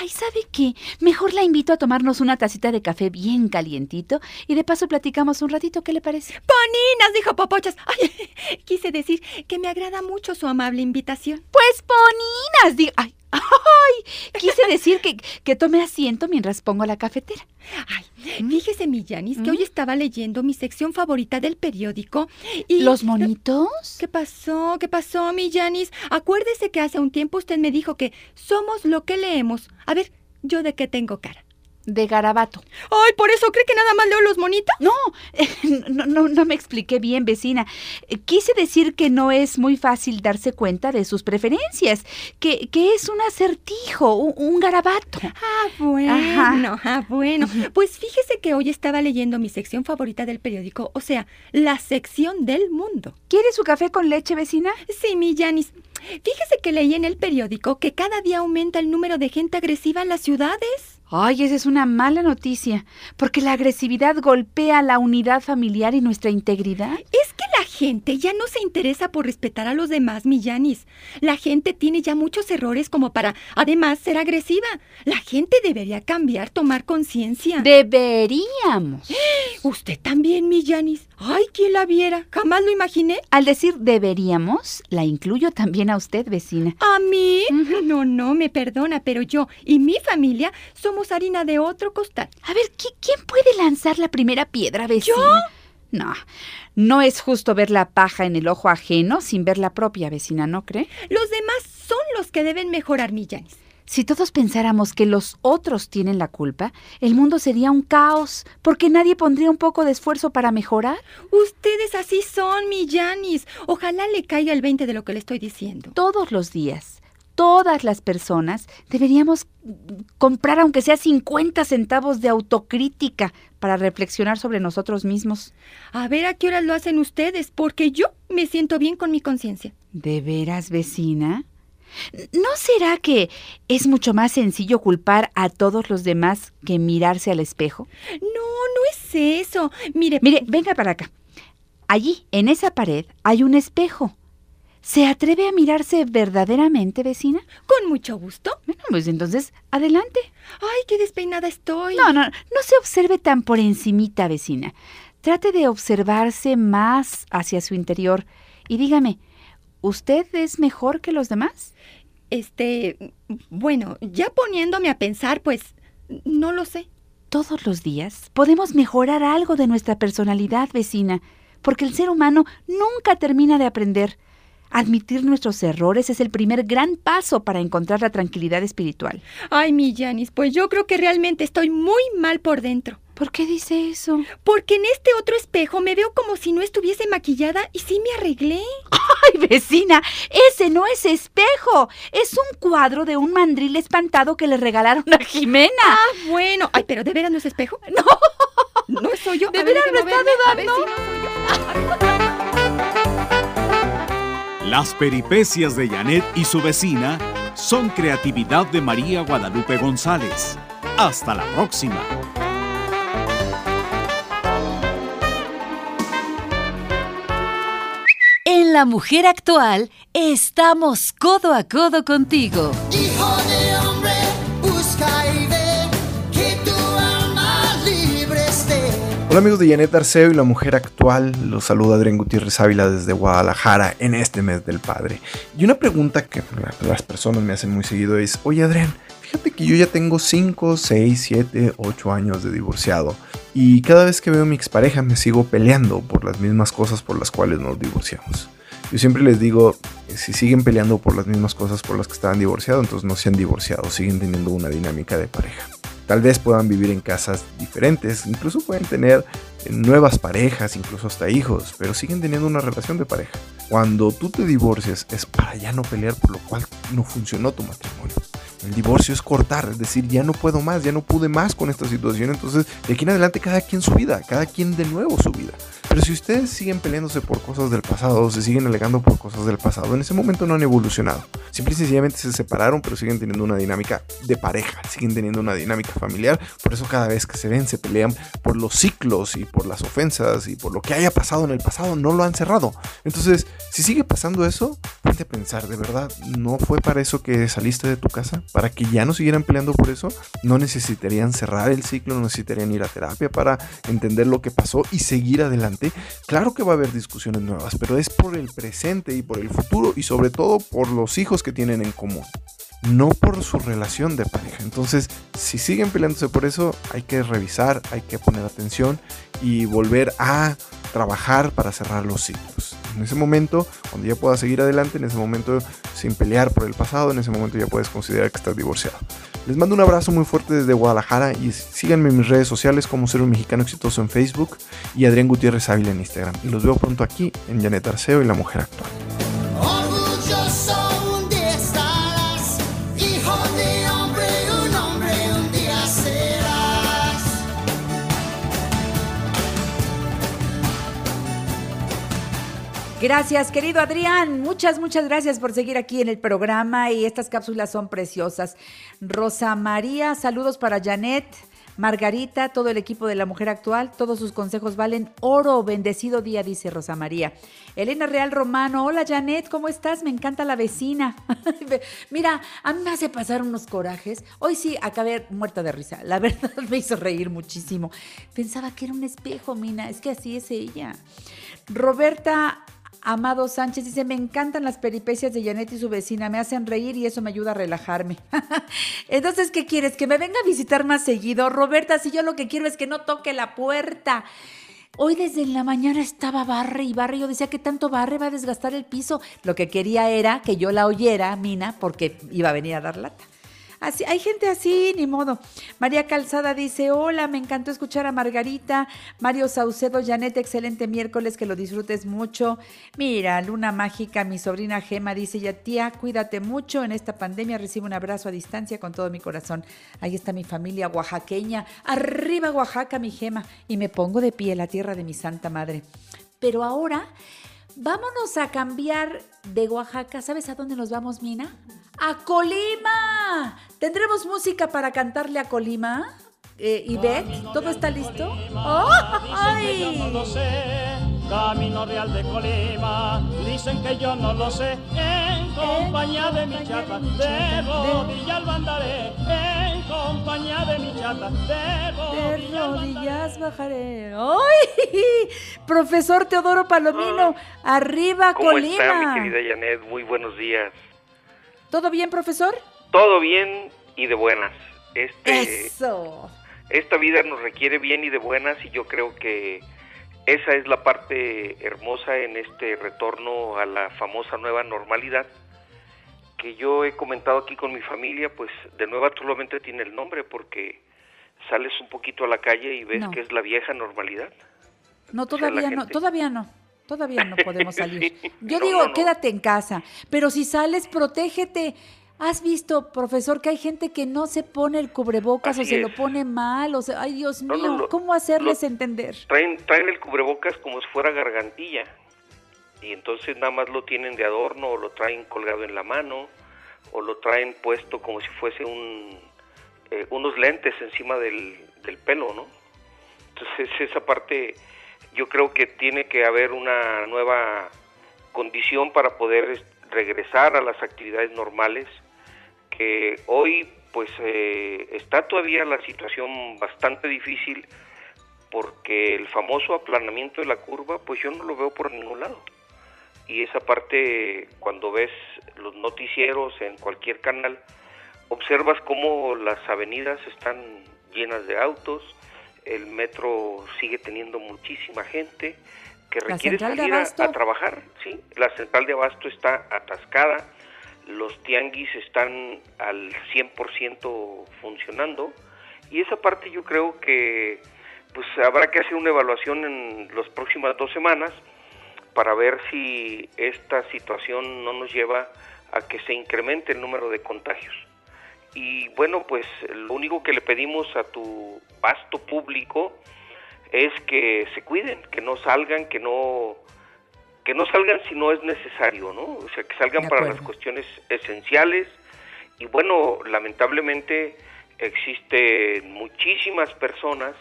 Ay, ¿sabe qué? Mejor la invito a tomarnos una tacita de café bien calientito y de paso platicamos un ratito. ¿Qué le parece? Poninas, dijo Popochas. Ay, quise decir que me agrada mucho su amable invitación. Pues poninas, digo. Ay, ay, quise decir que, que tome asiento mientras pongo la cafetera. Ay, fíjese, mi Yanis, que hoy estaba leyendo mi sección favorita del periódico y... ¿Los monitos? ¿Qué pasó? ¿Qué pasó, mi Yanis? Acuérdese que hace un tiempo usted me dijo que somos lo que leemos. A ver, ¿yo de qué tengo cara? De garabato. Ay, ¿por eso cree que nada más leo los monitos? No, no, no, no me expliqué bien, vecina. Eh, Quise decir que no es muy fácil darse cuenta de sus preferencias, que, que es un acertijo, un, un garabato. Ah, bueno, Ajá. ah, bueno. Pues fíjese que hoy estaba leyendo mi sección favorita del periódico, o sea, la sección del mundo. ¿Quiere su café con leche, vecina? Sí, mi Janis. Fíjese que leí en el periódico que cada día aumenta el número de gente agresiva en las ciudades. Ay, esa es una mala noticia, porque la agresividad golpea la unidad familiar y nuestra integridad. Es que la gente ya no se interesa por respetar a los demás, mi Yanis. La gente tiene ya muchos errores como para, además, ser agresiva. La gente debería cambiar, tomar conciencia. Deberíamos. Usted también, mi Yanis. Ay, ¿quién la viera? Jamás lo imaginé. Al decir deberíamos, la incluyo también a usted, vecina. ¿A mí? No, no, me perdona, pero yo y mi familia somos harina de otro costal. A ver, ¿qui- ¿quién puede lanzar la primera piedra, vecina? No, no es justo ver la paja en el ojo ajeno sin ver la propia, vecina, ¿no cree? Los demás son los que deben mejorar, mi Yanis. Si todos pensáramos que los otros tienen la culpa, el mundo sería un caos, porque nadie pondría un poco de esfuerzo para mejorar. Ustedes así son, mi Yanis. Ojalá le caiga el 20 de lo que le estoy diciendo. Todos los días, todas las personas deberíamos comprar aunque sea 50 centavos de autocrítica para reflexionar sobre nosotros mismos. A ver a qué horas lo hacen ustedes, porque yo me siento bien con mi conciencia. ¿De veras, vecina? ¿No será que es mucho más sencillo culpar a todos los demás que mirarse al espejo? No, no es eso. Mire, mire, venga para acá. Allí, en esa pared, hay un espejo. ¿Se atreve a mirarse verdaderamente, vecina? Con mucho gusto. Bueno, pues entonces, adelante. Ay, qué despeinada estoy. No, no, no se observe tan por encimita, vecina. Trate de observarse más hacia su interior y dígame, ¿usted es mejor que los demás? Este, bueno, ya poniéndome a pensar, pues, no lo sé. Todos los días podemos mejorar algo de nuestra personalidad, vecina, porque el ser humano nunca termina de aprender. Admitir nuestros errores es el primer gran paso para encontrar la tranquilidad espiritual. Ay, mi Janis, pues yo creo que realmente estoy muy mal por dentro. ¿Por qué dice eso? Porque en este otro espejo me veo como si no estuviese maquillada y sí me arreglé. ¡Ay, vecina! Ese no es espejo. Es un cuadro de un mandril espantado que le regalaron a Jimena. Ah, bueno. Ay, pero ¿de veras no es espejo? No. No soy yo. ¿De veras no está dudando? Las peripecias de Janet y su vecina son creatividad de María Guadalupe González. Hasta la próxima. En La Mujer Actual estamos codo a codo contigo. Hijo de hombre, busca y ve que tu alma libre esté. Hola amigos de Janet Arceo y la mujer actual, los saluda Adrián Gutiérrez Ávila desde Guadalajara en este mes del padre. Y una pregunta que las personas me hacen muy seguido es, oye Adrián, fíjate que yo ya tengo 5, 6, 7, 8 años de divorciado y cada vez que veo a mi expareja me sigo peleando por las mismas cosas por las cuales nos divorciamos. Yo siempre les digo, si siguen peleando por las mismas cosas por las que estaban divorciados, entonces no se han divorciado, siguen teniendo una dinámica de pareja. Tal vez puedan vivir en casas diferentes, incluso pueden tener nuevas parejas, incluso hasta hijos, pero siguen teniendo una relación de pareja. Cuando tú te divorcias es para ya no pelear por lo cual no funcionó tu matrimonio. El divorcio es cortar, es decir, ya no puedo más, ya no pude más con esta situación, entonces de aquí en adelante cada quien su vida, cada quien de nuevo su vida. Pero si ustedes siguen peleándose por cosas del pasado o se siguen alegando por cosas del pasado, en ese momento no han evolucionado. Simple y sencillamente se separaron, pero siguen teniendo una dinámica de pareja, siguen teniendo una dinámica familiar. Por eso cada vez que se ven se pelean por los ciclos y por las ofensas y por lo que haya pasado en el pasado, no lo han cerrado. Entonces, si sigue pasando eso, ponte a pensar, ¿de verdad no fue para eso que saliste de tu casa? ¿Para que ya no siguieran peleando por eso? ¿No necesitarían cerrar el ciclo? ¿No necesitarían ir a terapia para entender lo que pasó y seguir adelante? Claro que va a haber discusiones nuevas, pero es por el presente y por el futuro y sobre todo por los hijos que tienen en común no por su relación de pareja. Entonces, si siguen peleándose por eso, hay que revisar, hay que poner atención y volver a trabajar para cerrar los ciclos. En ese momento, cuando ya puedas seguir adelante, en ese momento, sin pelear por el pasado, en ese momento ya puedes considerar que estás divorciado. Les mando un abrazo muy fuerte desde Guadalajara y síganme en mis redes sociales como Ser un Mexicano Exitoso en Facebook y Adrián Gutiérrez Ávila en Instagram. Y los veo pronto aquí en Janet Arceo y La Mujer Actual. Gracias, querido Adrián. Muchas, muchas gracias por seguir aquí en el programa y estas cápsulas son preciosas. Rosa María, saludos para Janet. Margarita, todo el equipo de la mujer actual, todos sus consejos valen oro. Bendecido día, dice Rosa María. Elena Real Romano, hola Janet, ¿cómo estás? Me encanta la vecina. Mira, a mí me hace pasar unos corajes. Hoy sí acabé muerta de risa. La verdad me hizo reír muchísimo. Pensaba que era un espejo, Mina. Es que así es ella. Roberta Amado Sánchez dice, me encantan las peripecias de Janet y su vecina, me hacen reír y eso me ayuda a relajarme. Entonces, ¿qué quieres? ¿Que me venga a visitar más seguido? Roberta, si yo lo que quiero es que no toque la puerta. Hoy desde la mañana estaba barre y barre. Yo decía que tanto barre va a desgastar el piso. Lo que quería era que yo la oyera, Mina, porque iba a venir a dar lata. Así, hay gente así, ni modo. María Calzada dice, hola, me encantó escuchar a Margarita. Mario Saucedo, Janet, excelente miércoles, que lo disfrutes mucho. Mira, Luna Mágica, mi sobrina Gema dice, ya tía, cuídate mucho en esta pandemia, recibe un abrazo a distancia con todo mi corazón. Ahí está mi familia oaxaqueña. Arriba Oaxaca, mi Gema. Y me pongo de pie, la tierra de mi Santa Madre. Pero ahora... Vámonos a cambiar de Oaxaca. ¿Sabes a dónde nos vamos, Mina? ¡A Colima! ¿Tendremos música para cantarle a Colima? Eh, Ivette, ¿todo está listo? ¡Oh! Dicen que yo no lo sé, camino real de Colima. Dicen que yo no lo sé, en compañía de mi chata, de rodillas andaré. En compañía de mi chata, de rodillas bajaré. ¡Ay! Profesor Teodoro Palomino, arriba ¿Cómo Colima. está, mi querida Janet? Muy buenos días. ¿Todo bien, profesor? Todo bien y de buenas. Este, Eso. esta vida nos requiere bien y de buenas y yo creo que esa es la parte hermosa en este retorno a la famosa nueva normalidad que yo he comentado aquí con mi familia, pues de nueva solamente tiene el nombre porque sales un poquito a la calle y ves No. que es la vieja normalidad. No, todavía no, gente- todavía no. Todavía no podemos salir. Sí. Yo No, digo, no, no. quédate en casa, pero si sales, protégete. ¿Has visto, profesor, que hay gente que no se pone el cubrebocas o se lo pone mal? O sea, ay, Dios No, no, mío, ¿cómo hacerles entender? Traen, traen el cubrebocas como si fuera gargantilla y entonces nada más lo tienen de adorno o lo traen colgado en la mano o lo traen puesto como si fuese un, eh, unos lentes encima del, del pelo, ¿no? Entonces esa parte yo creo que tiene que haber una nueva condición para poder es- regresar a las actividades normales que hoy pues eh, está todavía la situación bastante difícil porque el famoso aplanamiento de la curva pues yo no lo veo por ningún lado. Y esa parte cuando ves los noticieros en cualquier canal observas cómo las avenidas están llenas de autos el metro sigue teniendo muchísima gente que requiere salir a trabajar sí la central de abasto está atascada los tianguis están al 100% funcionando y esa parte yo creo que pues habrá que hacer una evaluación en las próximas dos semanas para ver si esta situación no nos lleva a que se incremente el número de contagios. Y bueno, pues lo único que le pedimos a tu vasto público es que se cuiden, que no salgan, que no que no salgan si no es necesario, ¿no? O sea, que salgan para las cuestiones esenciales. Y bueno, lamentablemente existen muchísimas personas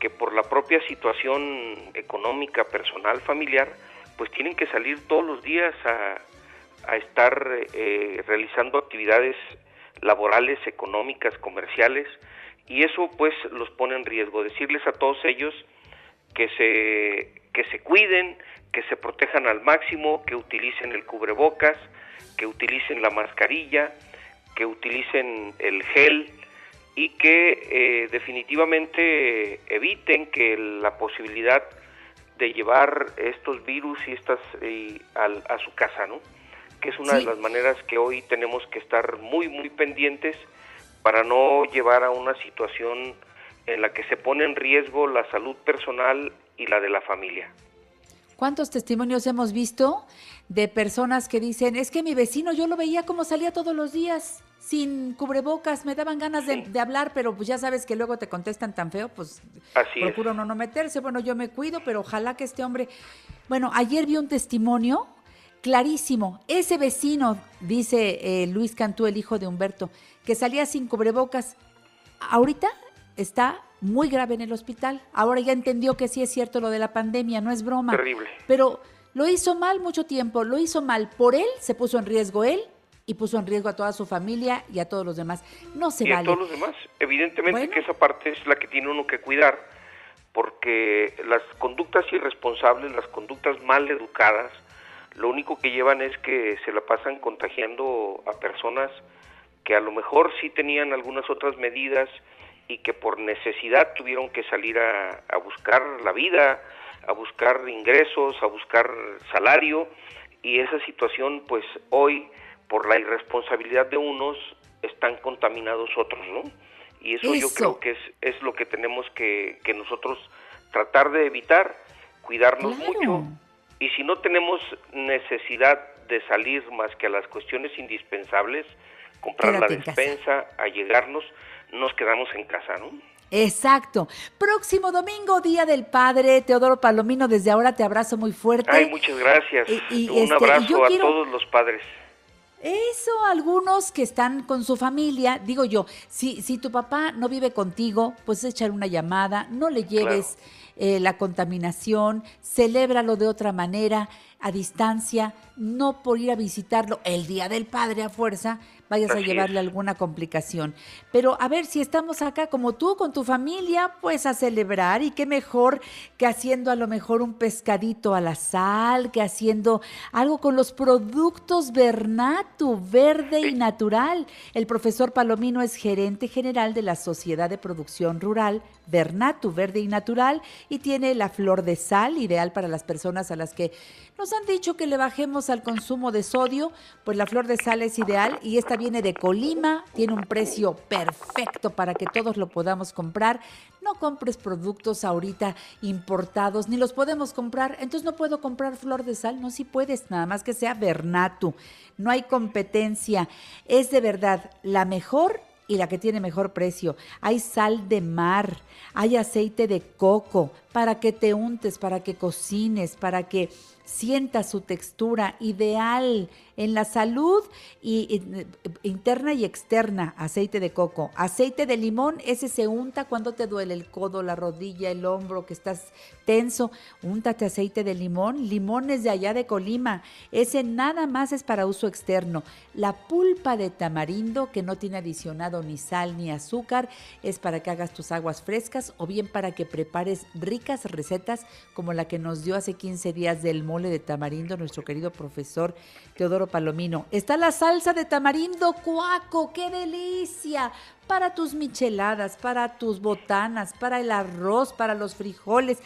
que por la propia situación económica, personal, familiar, pues tienen que salir todos los días a, a estar eh, realizando actividades laborales, económicas, comerciales, y eso pues los pone en riesgo. Decirles a todos ellos que se, que se cuiden, que se protejan al máximo, que utilicen el cubrebocas, que utilicen la mascarilla, que utilicen el gel y que eh, definitivamente eviten que la posibilidad de llevar estos virus y estas al- a su casa, ¿no? Que es una Sí. de las maneras que hoy tenemos que estar muy muy pendientes para no llevar a una situación en la que se pone en riesgo la salud personal y la de la familia. ¿Cuántos testimonios hemos visto de personas que dicen, es que mi vecino yo lo veía como salía todos los días, sin cubrebocas, me daban ganas de, de hablar, pero pues ya sabes que luego te contestan tan feo, pues Así es. procuro no, no meterse. Bueno, yo me cuido, pero ojalá que este hombre... Bueno, ayer vi un testimonio clarísimo. Ese vecino, dice eh, Luis Cantú, el hijo de Humberto, que salía sin cubrebocas, ahorita está muy grave en el hospital. Ahora ya entendió que sí es cierto lo de la pandemia, no es broma. Terrible. Pero lo hizo mal mucho tiempo, lo hizo mal por él, se puso en riesgo él y puso en riesgo a toda su familia y a todos los demás. No se y a vale. todos los demás. Evidentemente Bueno. que esa parte es la que tiene uno que cuidar, porque las conductas irresponsables, las conductas mal educadas, lo único que llevan es que se la pasan contagiando a personas que a lo mejor sí tenían algunas otras medidas y que por necesidad tuvieron que salir a, a buscar la vida, a buscar ingresos, a buscar salario y esa situación pues hoy por la irresponsabilidad de unos están contaminados otros, ¿no? Y eso, yo creo que es, es lo que tenemos que, que nosotros tratar de evitar, cuidarnos Claro. mucho y si no tenemos necesidad de salir más que a las cuestiones indispensables, comprar Quédate la despensa, allegarnos, nos quedamos en casa, ¿no? Exacto. Próximo domingo, Día del Padre. Teodoro Palomino, desde ahora te abrazo muy fuerte. Ay, muchas gracias. Y- y, Un este, y abrazo yo a quiero- todos los padres. Eso, algunos que están con su familia, digo yo, si, si tu papá no vive contigo, pues echar una llamada, no le lleves eh, la contaminación, celébralo de otra manera, a distancia, no por ir a visitarlo el Día del Padre a fuerza, vayas a llevarle es. alguna complicación. Pero a ver, si estamos acá como tú, con tu familia, pues a celebrar y qué mejor que haciendo a lo mejor un pescadito a la sal, que haciendo algo con los productos Bernatu, verde y natural. El profesor Palomino es gerente general de la Sociedad de Producción Rural Bernatu, verde y natural, y tiene la flor de sal, ideal para las personas a las que nos han dicho que le bajemos al consumo de sodio, pues la flor de sal es ideal y esta viene de Colima, tiene un precio perfecto para que todos lo podamos comprar. No compres productos ahorita importados, ni los podemos comprar, entonces no puedo comprar flor de sal, no si puedes, nada más que sea Bernatu. No hay competencia, es de verdad la mejor y la que tiene mejor precio. Hay sal de mar, hay aceite de coco para que te untes, para que cocines, para que sientas su textura ideal en la salud y, y, interna y externa, aceite de coco. Aceite de limón, ese se unta cuando te duele el codo, la rodilla, el hombro, que estás tenso. Úntate aceite de limón. Limones de allá de Colima. Ese nada más es para uso externo. La pulpa de tamarindo, que no tiene adicionado ni sal ni azúcar, es para que hagas tus aguas frescas o bien para que prepares ricas recetas como la que nos dio hace 15 días del mole de tamarindo nuestro querido profesor Teodoro Palomino. Está la salsa de tamarindo cuaco, qué delicia. Para tus micheladas, para tus botanas, para el arroz, para los frijoles.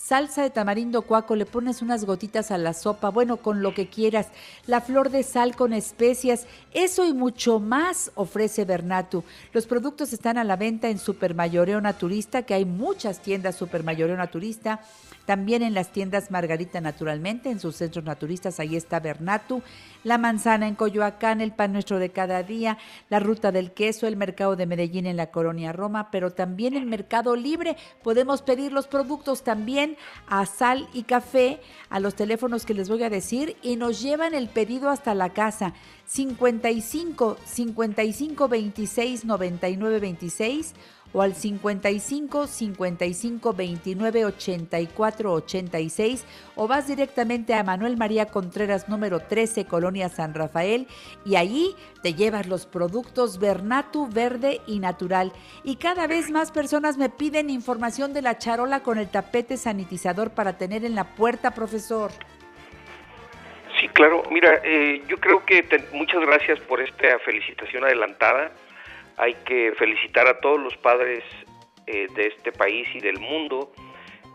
Salsa de tamarindo cuaco, le pones unas gotitas a la sopa, bueno, con lo que quieras. La flor de sal con especias, eso y mucho más ofrece Bernatu. Los productos están a la venta en Supermayoreo Naturista, que hay muchas tiendas Supermayoreo Naturista. También en las tiendas Margarita Naturalmente, en sus centros naturistas, ahí está Bernatu, la manzana en Coyoacán, el pan nuestro de cada día, la ruta del queso, el mercado de Medellín en la colonia Roma, pero también el mercado libre. Podemos pedir los productos también a sal y café, a los teléfonos que les voy a decir, y nos llevan el pedido hasta la casa. 55 55 26 99 26 o al 55 55 29 84 86 o vas directamente a Manuel María Contreras número 13 Colonia San Rafael y allí te llevas los productos Bernatu verde y natural y cada vez más personas me piden información de la charola con el tapete sanitizador para tener en la puerta, profesor. Sí, claro. Mira, eh, yo creo que muchas gracias por esta felicitación adelantada. Hay que felicitar a todos los padres eh, de este país y del mundo.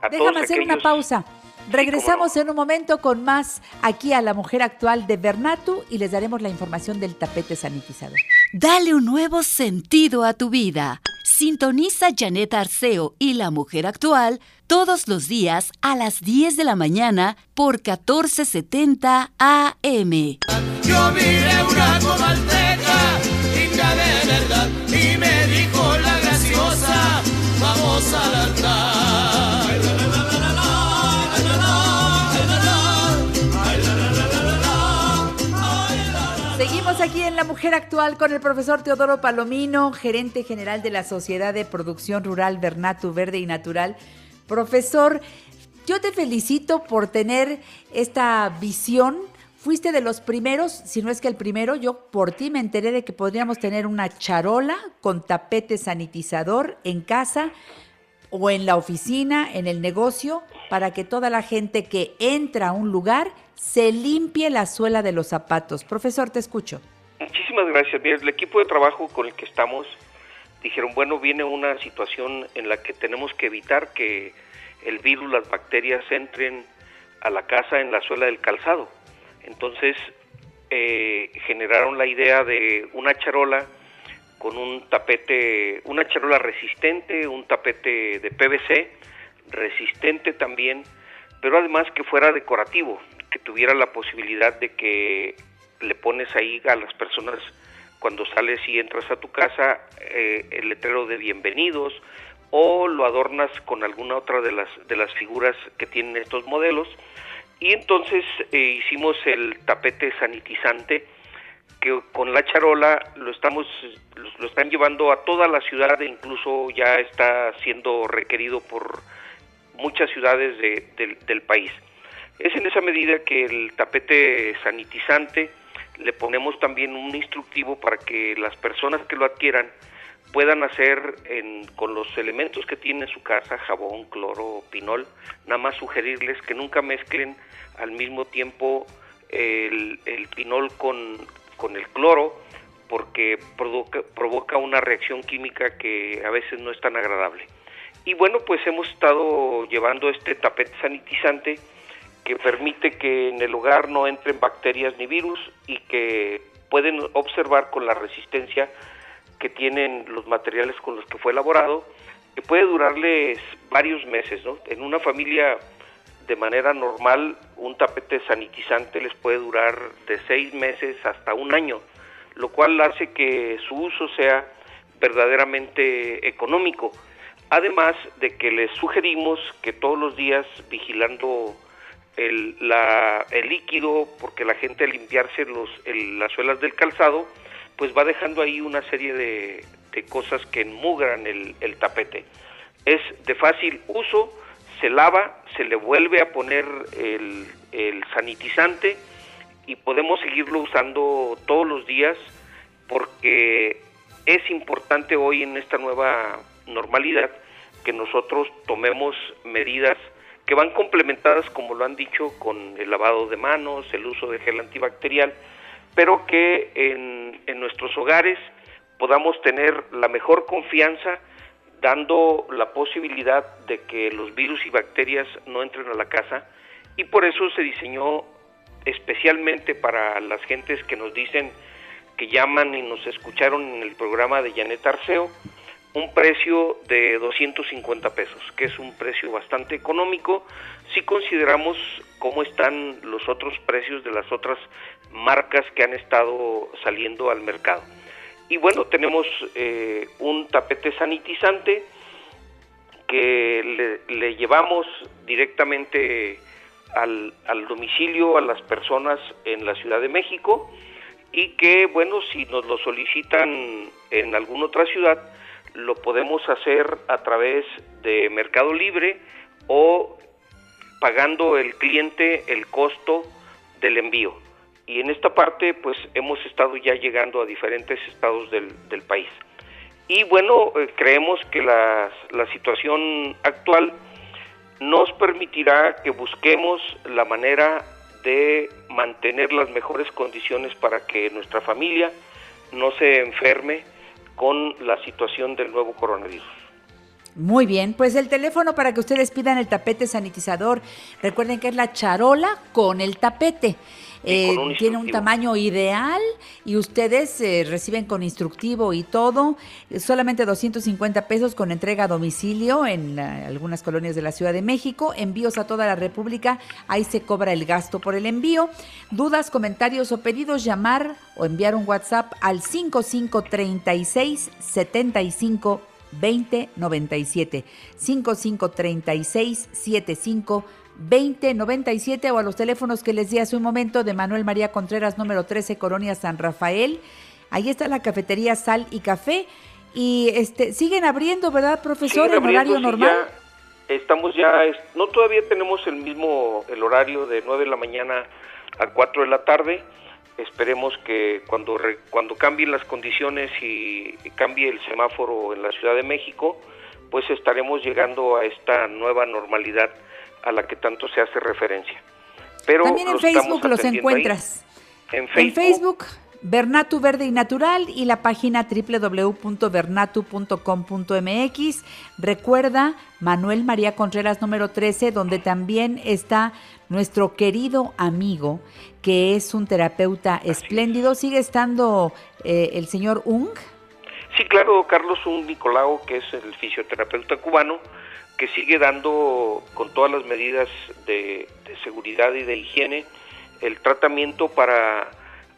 A Déjame todos hacer una pausa. Regresamos en un momento con más aquí a la mujer actual de Bernatu y les daremos la información del tapete sanitizador. Dale un nuevo sentido a tu vida. Sintoniza Janet Arceo y la mujer actual todos los días a las 10 de la mañana por 1470 AM. Yo miré una comalteca, de verdad, y me dijo la graciosa, vamos al altar. Seguimos aquí en La Mujer Actual con el profesor Teodoro Palomino, gerente general de la Sociedad de Producción Rural Bernatu Verde y Natural. Profesor, yo te felicito por tener esta visión. Fuiste de los primeros, si no es que el primero, yo por ti me enteré de que podríamos tener una charola con tapete sanitizador en casa o en la oficina, en el negocio, para que toda la gente que entra a un lugar se limpie la suela de los zapatos. Profesor, te escucho. Muchísimas gracias. Mira, el equipo de trabajo con el que estamos dijeron, bueno, viene una situación en la que tenemos que evitar que el virus, las bacterias entren a la casa en la suela del calzado. Entonces eh, generaron la idea de una charola con un tapete, una charola resistente, un tapete de PVC, resistente también, pero además que fuera decorativo, que tuviera la posibilidad de que le pones ahí a las personas cuando sales y entras a tu casa eh, el letrero de bienvenidos o lo adornas con alguna otra de las de las figuras que tienen estos modelos y entonces eh, hicimos el tapete sanitizante que con la charola lo estamos lo están llevando a toda la ciudad incluso ya está siendo requerido por muchas ciudades del país. Es en esa medida que el tapete sanitizante le ponemos también un instructivo para que las personas que lo adquieran puedan hacer con los elementos que tiene en su casa, jabón, cloro, pinol, nada más sugerirles que nunca mezclen al mismo tiempo el, pinol con, con, el cloro porque provoca, provoca una reacción química que a veces no es tan agradable. Y bueno, pues hemos estado llevando este tapete sanitizante que permite que en el hogar no entren bacterias ni virus y que pueden observar con la resistencia que tienen los materiales con los que fue elaborado, que puede durarles varios meses. ¿no? En una familia de manera normal, un tapete sanitizante les puede durar de seis meses hasta un año, lo cual hace que su uso sea verdaderamente económico. Además de que les sugerimos que todos los días vigilando el, la, el líquido, porque la gente al limpiarse los, las suelas del calzado, pues va dejando ahí una serie de, cosas que enmugran el, el, tapete. Es de fácil uso, se lava, se le vuelve a poner el sanitizante y podemos seguirlo usando todos los días porque es importante hoy en esta nueva normalidad que nosotros tomemos medidas que van complementadas, como lo han dicho, con el lavado de manos, el uso de gel antibacterial, pero que en, en nuestros hogares podamos tener la mejor confianza dando la posibilidad de que los virus y bacterias no entren a la casa. Y por eso se diseñó especialmente para las gentes que nos dicen que llaman y nos escucharon en el programa de Janet Arceo, un precio de 250 pesos, que es un precio bastante económico si consideramos cómo están los otros precios de las otras marcas que han estado saliendo al mercado. Y bueno, tenemos eh, un tapete sanitizante que le, llevamos directamente al, al domicilio a las personas en la Ciudad de México y que, bueno, si nos lo solicitan en alguna otra ciudad, lo podemos hacer a través de Mercado Libre o pagando el cliente el costo del envío. Y en esta parte pues hemos estado ya llegando a diferentes estados del, país. Y bueno, eh, creemos que la situación actual nos permitirá que busquemos la manera de mantener las mejores condiciones para que nuestra familia no se enferme con la situación del nuevo coronavirus. Muy bien, pues el teléfono para que ustedes pidan el tapete sanitizador, recuerden que es la charola con el tapete. Eh, tiene un tamaño ideal y ustedes eh, reciben con instructivo y todo, solamente 250 pesos con entrega a domicilio en algunas colonias de la Ciudad de México, envíos a toda la República, ahí se cobra el gasto por el envío. Dudas, comentarios o pedidos, llamar o enviar un WhatsApp al 5536 75 2097 5536 75 2097 o a los teléfonos que les di hace un momento de Manuel María Contreras, número 13, Colonia San Rafael. Ahí está la cafetería Sal y Café. Y este siguen abriendo, ¿verdad, profesor, en horario normal? estamos ya, no todavía tenemos el mismo, el horario de 9 de la mañana a 4 de la tarde. Esperemos que cuando, cuando cambien las condiciones y cambie el semáforo en la Ciudad de México, pues estaremos llegando a esta nueva normalidad a la que tanto se hace referencia. Pero También en Facebook los encuentras. En Facebook, en Facebook Bernatu Verde y Natural y la página www.bernatu.com.mx. Recuerda Manuel María Contreras número 13, donde también está nuestro querido amigo, que es un terapeuta espléndido. ¿Sigue estando eh, el señor Ung? Sí, claro, Carlos, un Nicolau, que es el fisioterapeuta cubano, que sigue dando con todas las medidas de, de seguridad y de higiene el tratamiento para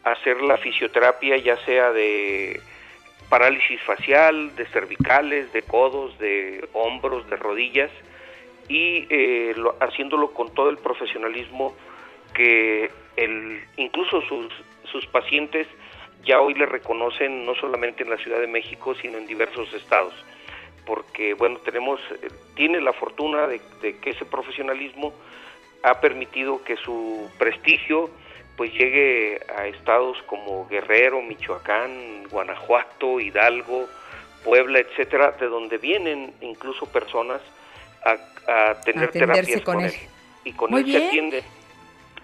hacer la fisioterapia, ya sea de parálisis facial, de cervicales, de codos, de hombros, de rodillas, y eh, lo- haciéndolo con todo el profesionalismo que el, incluso sus, sus pacientes ya hoy le reconocen no solamente en la Ciudad de México, sino en diversos estados. Porque, bueno, tenemos, tiene la fortuna de, de que ese profesionalismo ha permitido que su prestigio pues llegue a estados como Guerrero, Michoacán, Guanajuato, Hidalgo, Puebla, etcétera, de donde vienen incluso personas a, a tener Atenderse terapias con con, él. él. Y con Muy él bien. se atiende.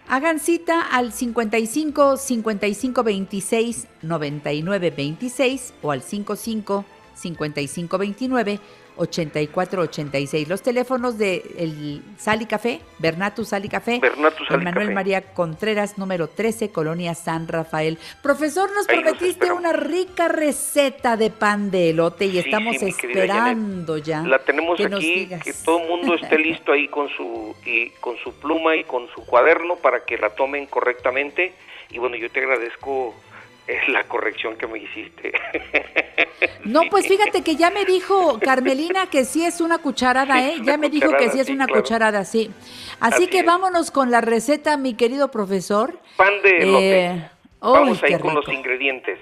Hagan cita al 55 55 26 99 26 o al 55 55 29 84 86. Los teléfonos de el Sal y Café, Bernatus Sal y Café. Bernatus Sal y Manuel Café. María Contreras, número 13, Colonia San Rafael. Profesor, nos Ahí prometiste una rica receta de pan de elote y Sí, estamos sí, esperando ya. La tenemos que aquí, que todo el mundo esté listo ahí con su y con su pluma y con su cuaderno para que la tomen correctamente. Y bueno, yo te agradezco eh, la corrección que me hiciste. No, pues fíjate que ya me dijo Carmelina que sí es una cucharada, Sí, ¿eh? es Ya me dijo que sí es sí, una claro. cucharada, sí. Así, Así que es. vámonos con la receta, mi querido profesor. Pan de elote. Eh, Vamos ahí con los ingredientes.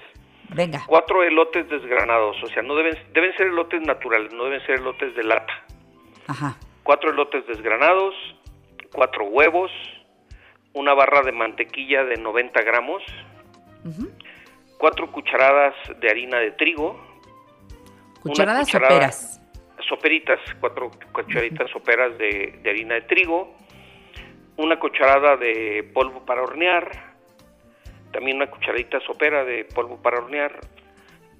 Venga. Cuatro elotes desgranados, o sea, no deben deben ser elotes naturales, no deben ser elotes de lata. Ajá. Cuatro elotes desgranados, cuatro huevos, una barra de mantequilla de 90 gramos, cuatro cucharadas de harina de trigo, Cucharadas cucharada- soperas. soperitas, cuatro cucharitas soperas de, de harina de trigo, una cucharada de polvo para hornear, también una cucharadita sopera de polvo para hornear,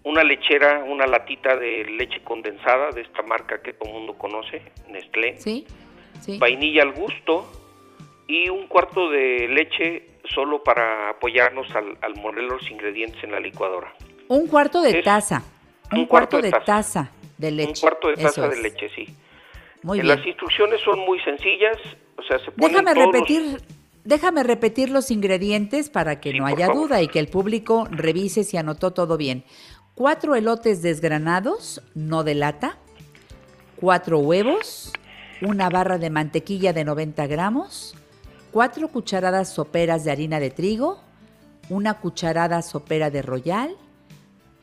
una lechera, una latita de leche condensada de esta marca que todo el mundo conoce, Nestlé, Sí, sí. vainilla al gusto y un cuarto de leche solo para apoyarnos al, al moler los ingredientes en la licuadora. Un cuarto de Es taza. Un, un cuarto, cuarto de taza. taza de leche. Un cuarto de Eso taza de es. leche, sí. Muy Eh, bien. Las instrucciones son muy sencillas, o sea, se ponen Déjame todos los- repetir, déjame repetir los ingredientes para que no haya duda y que el público revise si anotó todo bien. Cuatro elotes desgranados, no de lata. Cuatro huevos. Una barra de mantequilla de 90 gramos. Cuatro cucharadas soperas de harina de trigo. Una cucharada sopera de royal.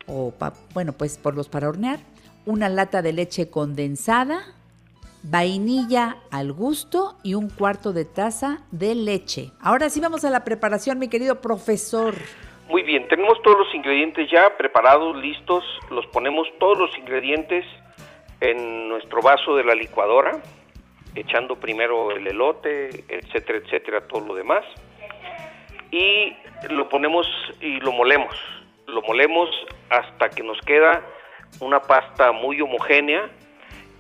O, pa- bueno, pues por los para hornear. Una lata de leche condensada vainilla al gusto y un cuarto de taza de leche. Ahora sí vamos a la preparación, mi querido profesor. Muy bien, tenemos todos los ingredientes ya preparados, listos. Los ponemos todos los ingredientes en nuestro vaso de la licuadora, echando primero el elote, etcétera, etcétera, todo lo demás. Y lo ponemos y lo molemos. Lo molemos hasta que nos queda una pasta muy homogénea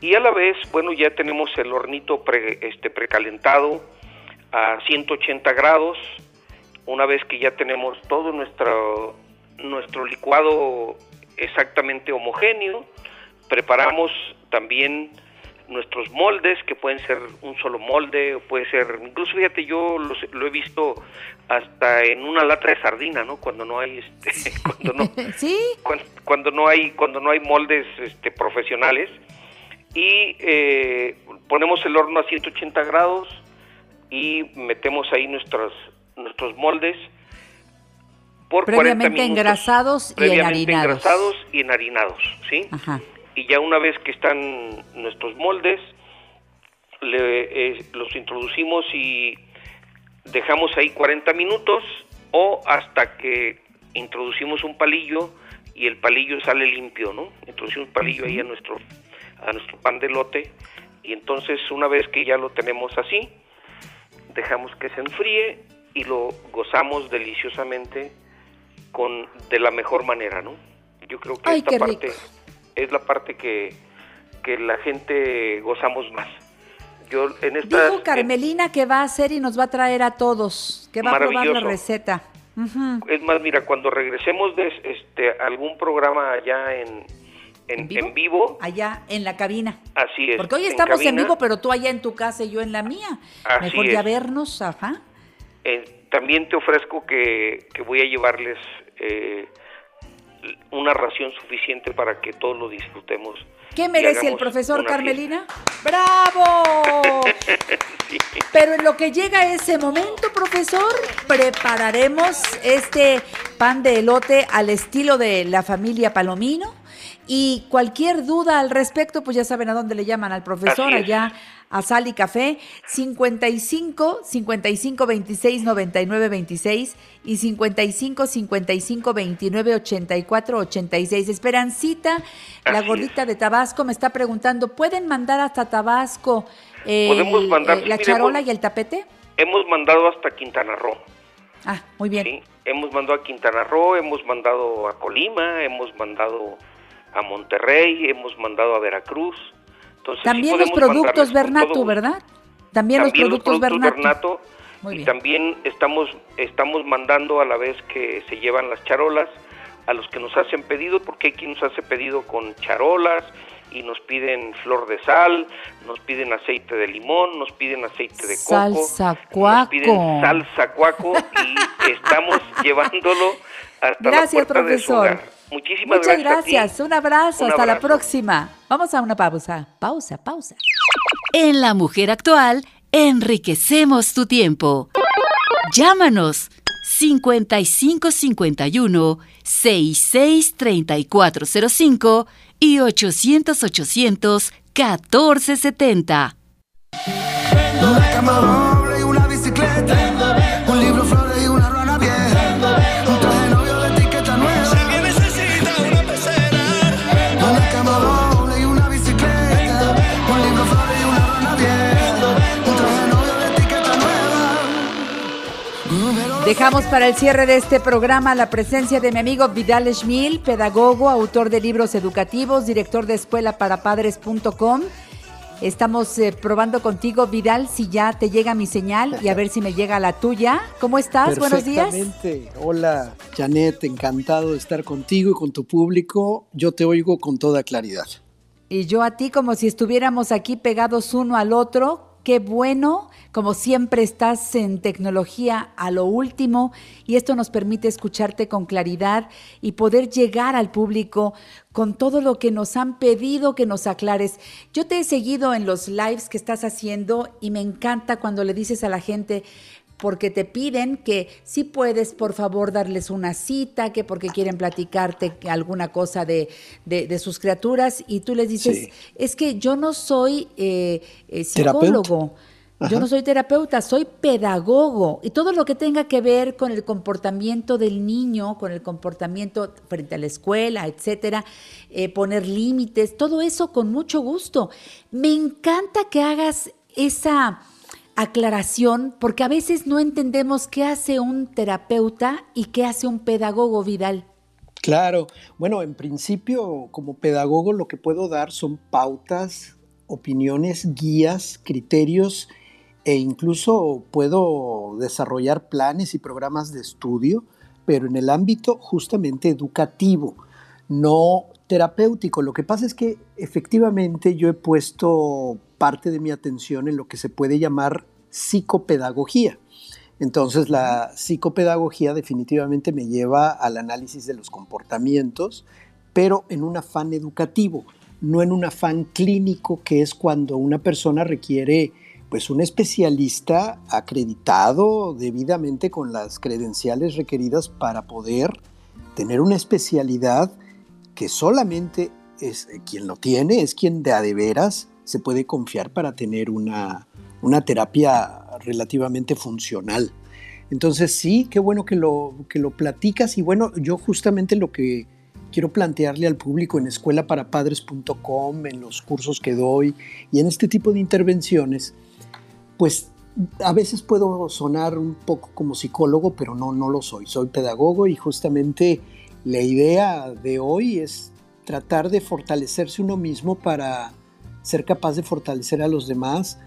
y a la vez, bueno, ya tenemos el hornito pre- este, precalentado a 180 grados. Una vez que ya tenemos todo nuestro, nuestro licuado exactamente homogéneo, preparamos también nuestros moldes, que pueden ser un solo molde, o puede ser, incluso fíjate, yo los- lo he visto hasta en una lata de sardina, ¿no? Cuando no hay, este, cuando no, ¿Sí? cuando no hay cuando no hay moldes este, profesionales y eh, ponemos el horno a 180 grados y metemos ahí nuestros nuestros moldes por 40 Previamente minutos engrasados y previamente enharinados. engrasados y enharinados sí Ajá. Y ya una vez que están nuestros moldes le- eh, los introducimos y dejamos ahí 40 minutos o hasta que introducimos un palillo y el palillo sale limpio, ¿no? Introducimos un palillo ahí a nuestro a nuestro pan de lote y entonces una vez que ya lo tenemos así, dejamos que se enfríe y lo gozamos deliciosamente con de la mejor manera, ¿no? Yo creo que Ay, esta parte rico. Es la parte que, que la gente gozamos más. Yo en esta Dijo Carmelina que va a hacer y nos va a traer a todos, que va a probar la receta. Es más, mira, cuando regresemos de este algún programa allá en, en, ¿En, vivo? Allá en la cabina. Así es. Porque hoy estamos en, vivo, pero tú allá en tu casa y yo en la mía. Así Mejor es. ya vernos, ajá. Eh, también te ofrezco que, que voy a llevarles eh, una ración suficiente para que todos lo disfrutemos. ¿Qué merece el profesor Carmelina? ¡Bravo! Sí. Pero en lo que llega ese momento, profesor, prepararemos este pan de elote al estilo de la familia Palomino. Y cualquier duda al respecto, pues ya saben a dónde le llaman al profesor, allá a Sal y Café, 55 55 26 99 26 y 55 55 29 84 86. Esperancita, la gordita de Tabasco, me está preguntando, ¿pueden mandar hasta Tabasco eh, Podemos mandar, eh, la charola y el tapete? Hemos mandado hasta Quintana Roo. Ah, muy bien. Sí, hemos mandado a Quintana Roo, hemos mandado a Colima, hemos mandado a Monterrey, hemos mandado a Veracruz. Entonces, sí También los productos gusto. ¿verdad? También, los productos, Bernatu. Bernato, Muy y también estamos estamos mandando a la vez que se llevan las charolas a los que nos hacen pedido porque hay quien nos hace pedido con charolas y nos piden flor de sal, nos piden aceite de limón, nos piden aceite de coco, Salsa nos piden cuaco. salsa cuaco y estamos llevándolo hasta la Gracias, puerta de su profesor. hogar. Muchísimas Muchas gracias. a ti. gracias. Un abrazo. Un Hasta la próxima. Vamos a una pausa. Pausa, pausa. En La Mujer Actual, enriquecemos tu tiempo. Llámanos 5551 663405 y 800 800 1470. Una cama doble y una bicicleta. Dejamos para el cierre de este programa la presencia de mi amigo Vidal Schmil, pedagogo, autor de libros educativos, director de escuelaparapadres.com. Estamos eh, probando contigo, Vidal, si ya te llega mi señal y a ver si me llega la tuya. ¿Cómo estás? Buenos días. Hola, Janet, encantado de estar contigo y con tu público. Yo te oigo con toda claridad. Y yo a ti como si estuviéramos aquí pegados uno al otro. Qué bueno, como siempre estás en tecnología a lo último y esto nos permite escucharte con claridad y poder llegar al público con todo lo que nos han pedido que nos aclares. Yo te he seguido en los lives que estás haciendo y me encanta cuando le dices a la gente, porque te piden que si puedes, por favor, darles una cita, que porque quieren platicarte alguna cosa de, de- de sus criaturas, y tú les dices, Sí. es que yo no soy eh, eh, Terapeuta. psicólogo. Yo no soy terapeuta, soy pedagogo y todo lo que tenga que ver con el comportamiento del niño, con el comportamiento frente a la escuela, etcétera, eh, poner límites, todo eso con mucho gusto. Me encanta que hagas esa aclaración porque a veces no entendemos qué hace un terapeuta y qué hace un pedagogo Vidal. Claro, bueno, en principio como pedagogo lo que puedo dar son pautas, opiniones, guías, criterios e incluso puedo desarrollar planes y programas de estudio, pero en el ámbito justamente educativo, no terapéutico. Lo que pasa es que efectivamente yo he puesto parte de mi atención en lo que se puede llamar psicopedagogía. Entonces la psicopedagogía definitivamente me lleva al análisis de los comportamientos, pero en un afán educativo, no en un afán clínico que es cuando una persona requiere pues un especialista acreditado debidamente con las credenciales requeridas para poder tener una especialidad que solamente es quien lo tiene, es quien de a de veras se puede confiar para tener una, una terapia relativamente funcional. Entonces sí, qué bueno que lo, que lo platicas y bueno, yo justamente lo que quiero plantearle al público en escuelaparapadres.com, en los cursos que doy y en este tipo de intervenciones, pues a veces puedo sonar un poco como psicólogo, pero no, no lo soy. Soy pedagogo y justamente la idea de hoy es tratar de fortalecerse uno mismo para ser capaz de fortalecer a los demás.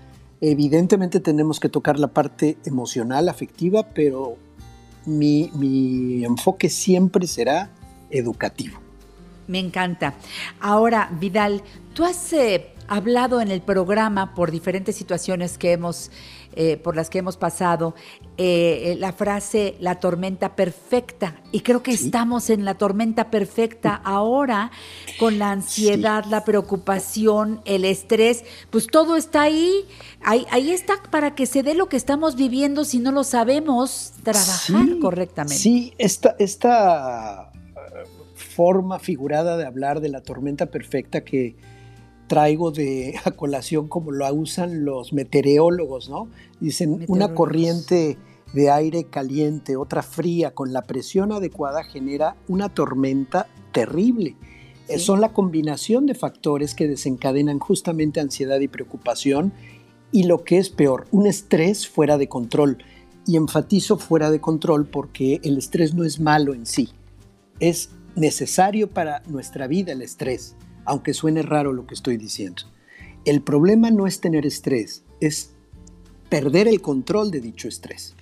Evidentemente tenemos que tocar la parte emocional, afectiva, pero mi, mi enfoque siempre será educativo. Me encanta. Ahora, Vidal, tú has eh, hablado en el programa por diferentes situaciones que hemos, eh, por las que hemos pasado, eh, la frase la tormenta perfecta. Y creo que estamos en la tormenta perfecta ahora con la ansiedad, la preocupación, el estrés. Pues todo está ahí. ahí. Ahí está para que se dé lo que estamos viviendo si no lo sabemos trabajar Sí, correctamente. Sí, esta, esta eh, forma figurada de hablar de la tormenta perfecta que traigo de a colación como lo usan los meteorólogos, ¿no? Dicen una corriente de aire caliente, otra fría, con la presión adecuada genera una tormenta terrible. Eh, Sí. Son la combinación de factores que desencadenan justamente ansiedad y preocupación y lo que es peor, un estrés fuera de control. Y enfatizo fuera de control porque el estrés no es malo en sí, es necesario para nuestra vida el estrés, aunque suene raro lo que estoy diciendo. El problema no es tener estrés, es perder el control de dicho estrés.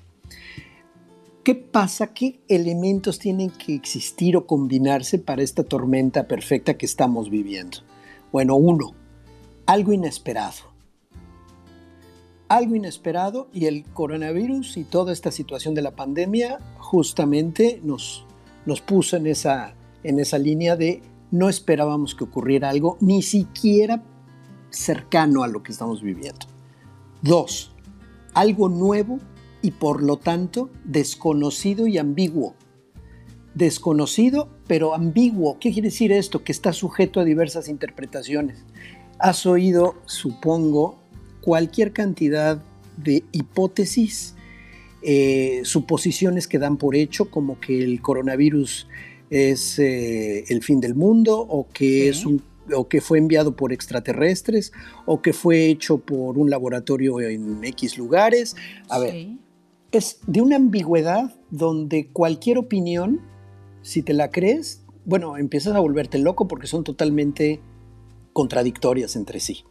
¿Qué pasa? ¿Qué elementos tienen que existir o combinarse para esta tormenta perfecta que estamos viviendo? Bueno, uno, algo inesperado. Algo inesperado y el coronavirus y toda esta situación de la pandemia justamente nos, nos puso en esa, en esa línea de no esperábamos que ocurriera algo ni siquiera cercano a lo que estamos viviendo. Dos, algo nuevo y por lo tanto desconocido y ambiguo. Desconocido pero ambiguo. ¿Qué quiere decir esto? Que está sujeto a diversas interpretaciones. Has oído, supongo, cualquier cantidad de hipótesis, eh, suposiciones que dan por hecho, como que el coronavirus es eh, el fin del mundo o que es un o que fue enviado por extraterrestres o que fue hecho por un laboratorio en X lugares. A ver, es de una ambigüedad donde cualquier opinión, si te la crees, bueno, empiezas a volverte loco porque son totalmente contradictorias entre sí.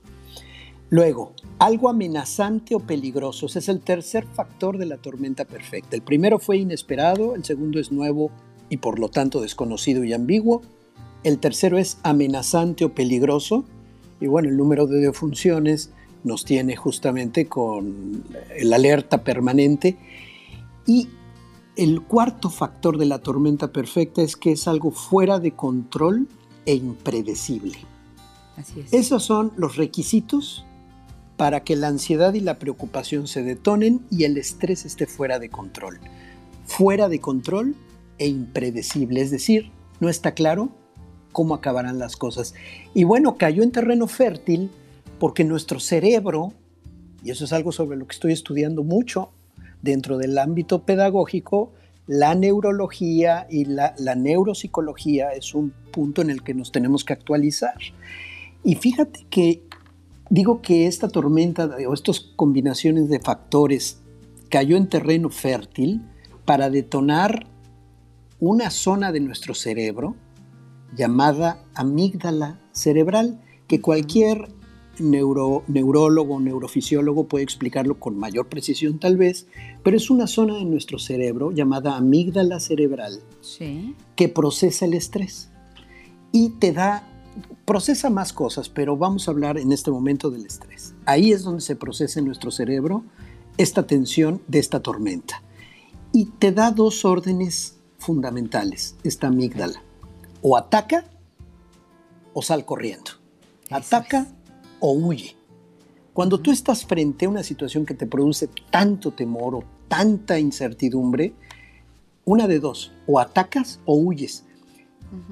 Luego, algo amenazante o peligroso. Ese es el tercer factor de la tormenta perfecta. El primero fue inesperado, el segundo es nuevo y por lo tanto desconocido y ambiguo. El tercero es amenazante o peligroso. Y bueno, el número de defunciones nos tiene justamente con el alerta permanente. Y el cuarto factor de la tormenta perfecta es que es algo fuera de control e impredecible. Así es. Esos son los requisitos para que la ansiedad y la preocupación se detonen y el estrés esté fuera de control. Fuera de control e impredecible, es decir, no está claro cómo acabarán las cosas. Y bueno, cayó en terreno fértil porque nuestro cerebro, y eso es algo sobre lo que estoy estudiando mucho dentro del ámbito pedagógico, la neurología y la, la neuropsicología es un punto en el que nos tenemos que actualizar. Y fíjate que digo que esta tormenta o estas combinaciones de factores cayó en terreno fértil para detonar una zona de nuestro cerebro llamada amígdala cerebral, que cualquier neuro- neurólogo o neurofisiólogo puede explicarlo con mayor precisión tal vez, pero es una zona de nuestro cerebro llamada amígdala cerebral Sí. que procesa el estrés y te da, procesa más cosas, pero vamos a hablar en este momento del estrés. Ahí es donde se procesa en nuestro cerebro esta tensión de esta tormenta. Y te da dos órdenes fundamentales, esta amígdala. O ataca o sal corriendo. Ataca o huye. Cuando tú estás frente a una situación que te produce tanto temor o tanta incertidumbre, una de dos, o atacas o huyes.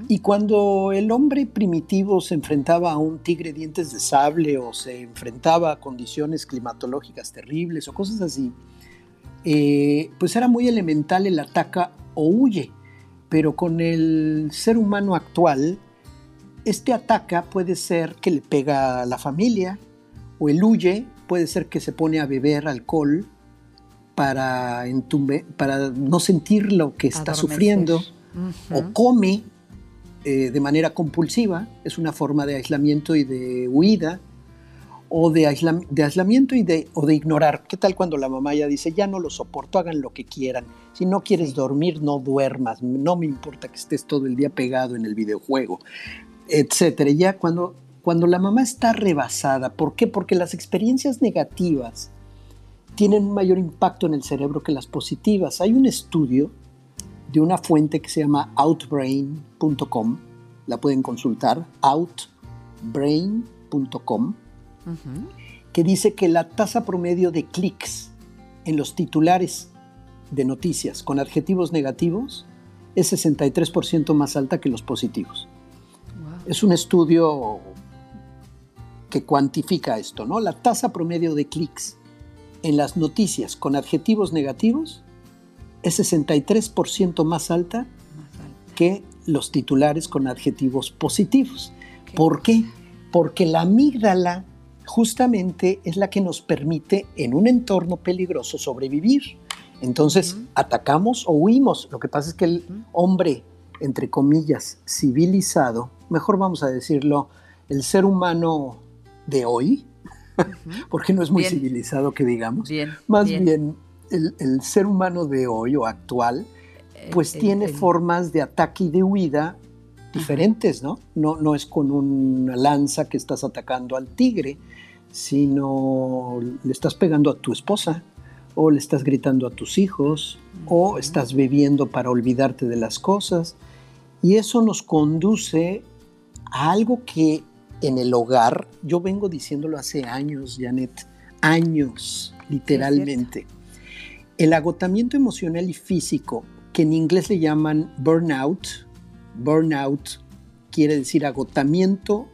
Y cuando el hombre primitivo se enfrentaba a un tigre dientes de sable o se enfrentaba a condiciones climatológicas terribles o cosas así, eh, pues era muy elemental el ataca o huye. Pero con el ser humano actual, este ataca puede ser que le pega a la familia, o el huye puede ser que se pone a beber alcohol para, entume- para no sentir lo que está Adormecer. sufriendo, o come eh, de manera compulsiva, es una forma de aislamiento y de huida, o de, aislam- de aislamiento y de, o de ignorar. ¿Qué tal cuando la mamá ya dice, ya no lo soporto, hagan lo que quieran? Si no quieres dormir, no duermas, no me importa que estés todo el día pegado en el videojuego, etcétera. Ya cuando, cuando la mamá está rebasada, ¿por qué? Porque las experiencias negativas tienen un mayor impacto en el cerebro que las positivas. Hay un estudio de una fuente que se llama outbrain.com, la pueden consultar, outbrain.com, que dice que la tasa promedio de clics en los titulares de noticias con adjetivos negativos es 63% más alta que los positivos. Es un estudio que cuantifica esto, ¿no? La tasa promedio de clics en las noticias con adjetivos negativos es 63% más alta que los titulares con adjetivos positivos. ¿Por qué? Porque la amígdala justamente es la que nos permite en un entorno peligroso sobrevivir. Entonces, atacamos o huimos. Lo que pasa es que el hombre, entre comillas, civilizado, mejor vamos a decirlo, el ser humano de hoy, porque no es muy Bien. civilizado que digamos, Bien, más bien. bien, el, el ser humano de hoy o actual, pues el- tiene el- formas de ataque y de huida diferentes, ¿no? ¿no? No es con una lanza que estás atacando al tigre, sino le estás pegando a tu esposa, o le estás gritando a tus hijos, o estás bebiendo para olvidarte de las cosas. Y eso nos conduce a algo que en el hogar, yo vengo diciéndolo hace años, Janet, años, literalmente. el agotamiento emocional y físico, que en inglés le llaman burnout, burnout quiere decir agotamiento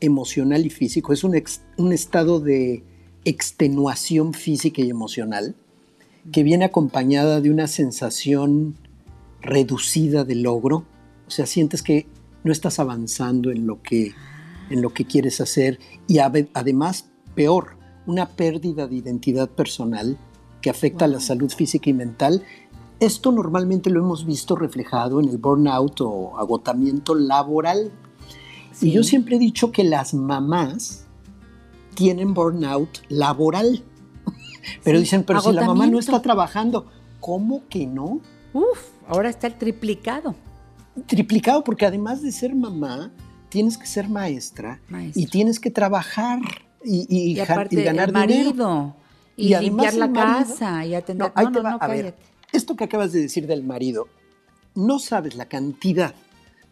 emocional y físico, es un, ex- un estado de extenuación física y emocional que viene acompañada de una sensación reducida de logro, o sea, sientes que no estás avanzando en lo que, en lo que quieres hacer y ade- además, peor, una pérdida de identidad personal que afecta a la salud física y mental. Esto normalmente lo hemos visto reflejado en el burnout o agotamiento laboral. Y yo siempre he dicho que las mamás tienen burnout laboral. Pero Sí, dicen, pero si la mamá no está trabajando, ¿cómo que no? Uf, ahora está el triplicado. Triplicado, porque además de ser mamá, tienes que ser maestra, y tienes que trabajar y, y Y aparte, y ganar el marido, dinero. y limpiar la marido- casa, y atender... No, ahí No, te va. no, a ver, cállate. esto que acabas de decir del marido, no sabes la cantidad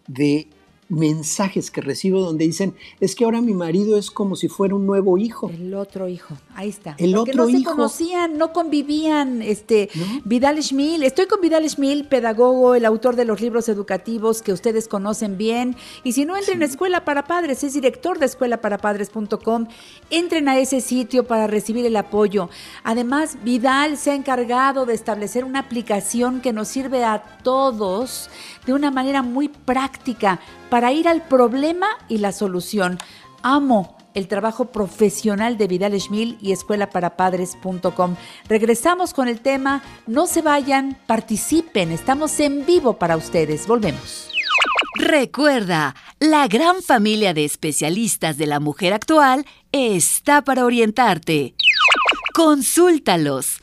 de mensajes que recibo donde dicen, es que ahora mi marido es como si fuera un nuevo hijo. El otro hijo, ahí está. El Porque otro no se hijo. conocían, no convivían. Este, Vidal Schmil, estoy con Vidal Schmil, pedagogo, el autor de los libros educativos que ustedes conocen bien. Y si no entren a Escuela para Padres, es director de escuelaparapadres.com. Entren a ese sitio para recibir el apoyo. Además, Vidal se ha encargado de establecer una aplicación que nos sirve a todos de una manera muy práctica para ir al problema y la solución. Amo el trabajo profesional de Vidal Schmil y escuelaparapadres.com. Regresamos con el tema, no se vayan, participen, estamos en vivo para ustedes. Volvemos. Recuerda, la gran familia de especialistas de la mujer actual está para orientarte. Consúltalos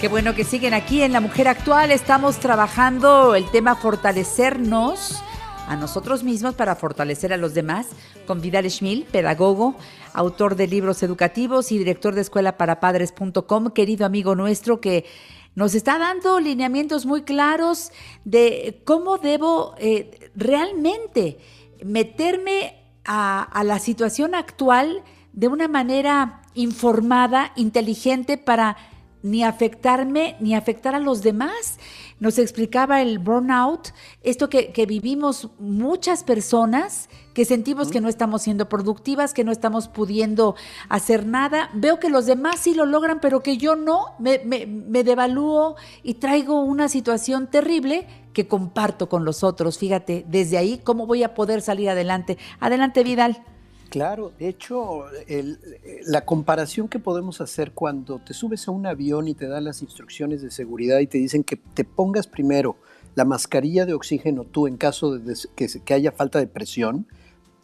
Qué bueno que siguen aquí en La Mujer Actual. Estamos trabajando el tema fortalecernos a nosotros mismos para fortalecer a los demás con Vidal Schmil, pedagogo, autor de libros educativos y director de escuelaparapadres.com, querido amigo nuestro que nos está dando lineamientos muy claros de cómo debo eh, realmente meterme a la situación actual de una manera informada, inteligente, para ni afectarme, ni afectar a los demás. Nos explicaba el burnout, esto que, que vivimos muchas personas que sentimos que no estamos siendo productivas, que no estamos pudiendo hacer nada. Veo que los demás sí lo logran, pero que yo no, me, me, me devalúo y traigo una situación terrible que comparto con los otros. Fíjate, desde ahí, ¿cómo voy a poder salir adelante? Adelante, Vidal. Claro, de hecho, el- la comparación que podemos hacer cuando te subes a un avión y te dan las instrucciones de seguridad y te dicen que te pongas primero la mascarilla de oxígeno tú en caso de que, haya falta de presión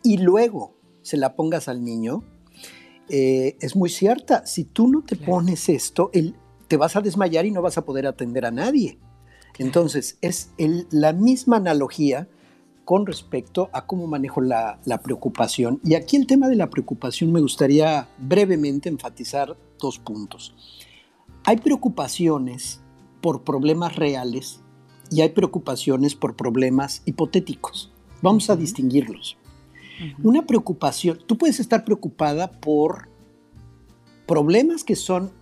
y luego se la pongas al niño, eh, es muy cierta. Si tú no te pones esto, el- te vas a desmayar y no vas a poder atender a nadie. Entonces, es el- la misma analogía con respecto a cómo manejo la, la preocupación. Y aquí el tema de la preocupación me gustaría brevemente enfatizar dos puntos. Hay preocupaciones por problemas reales y hay preocupaciones por problemas hipotéticos. Vamos a distinguirlos. Una preocupación, tú puedes estar preocupada por problemas que son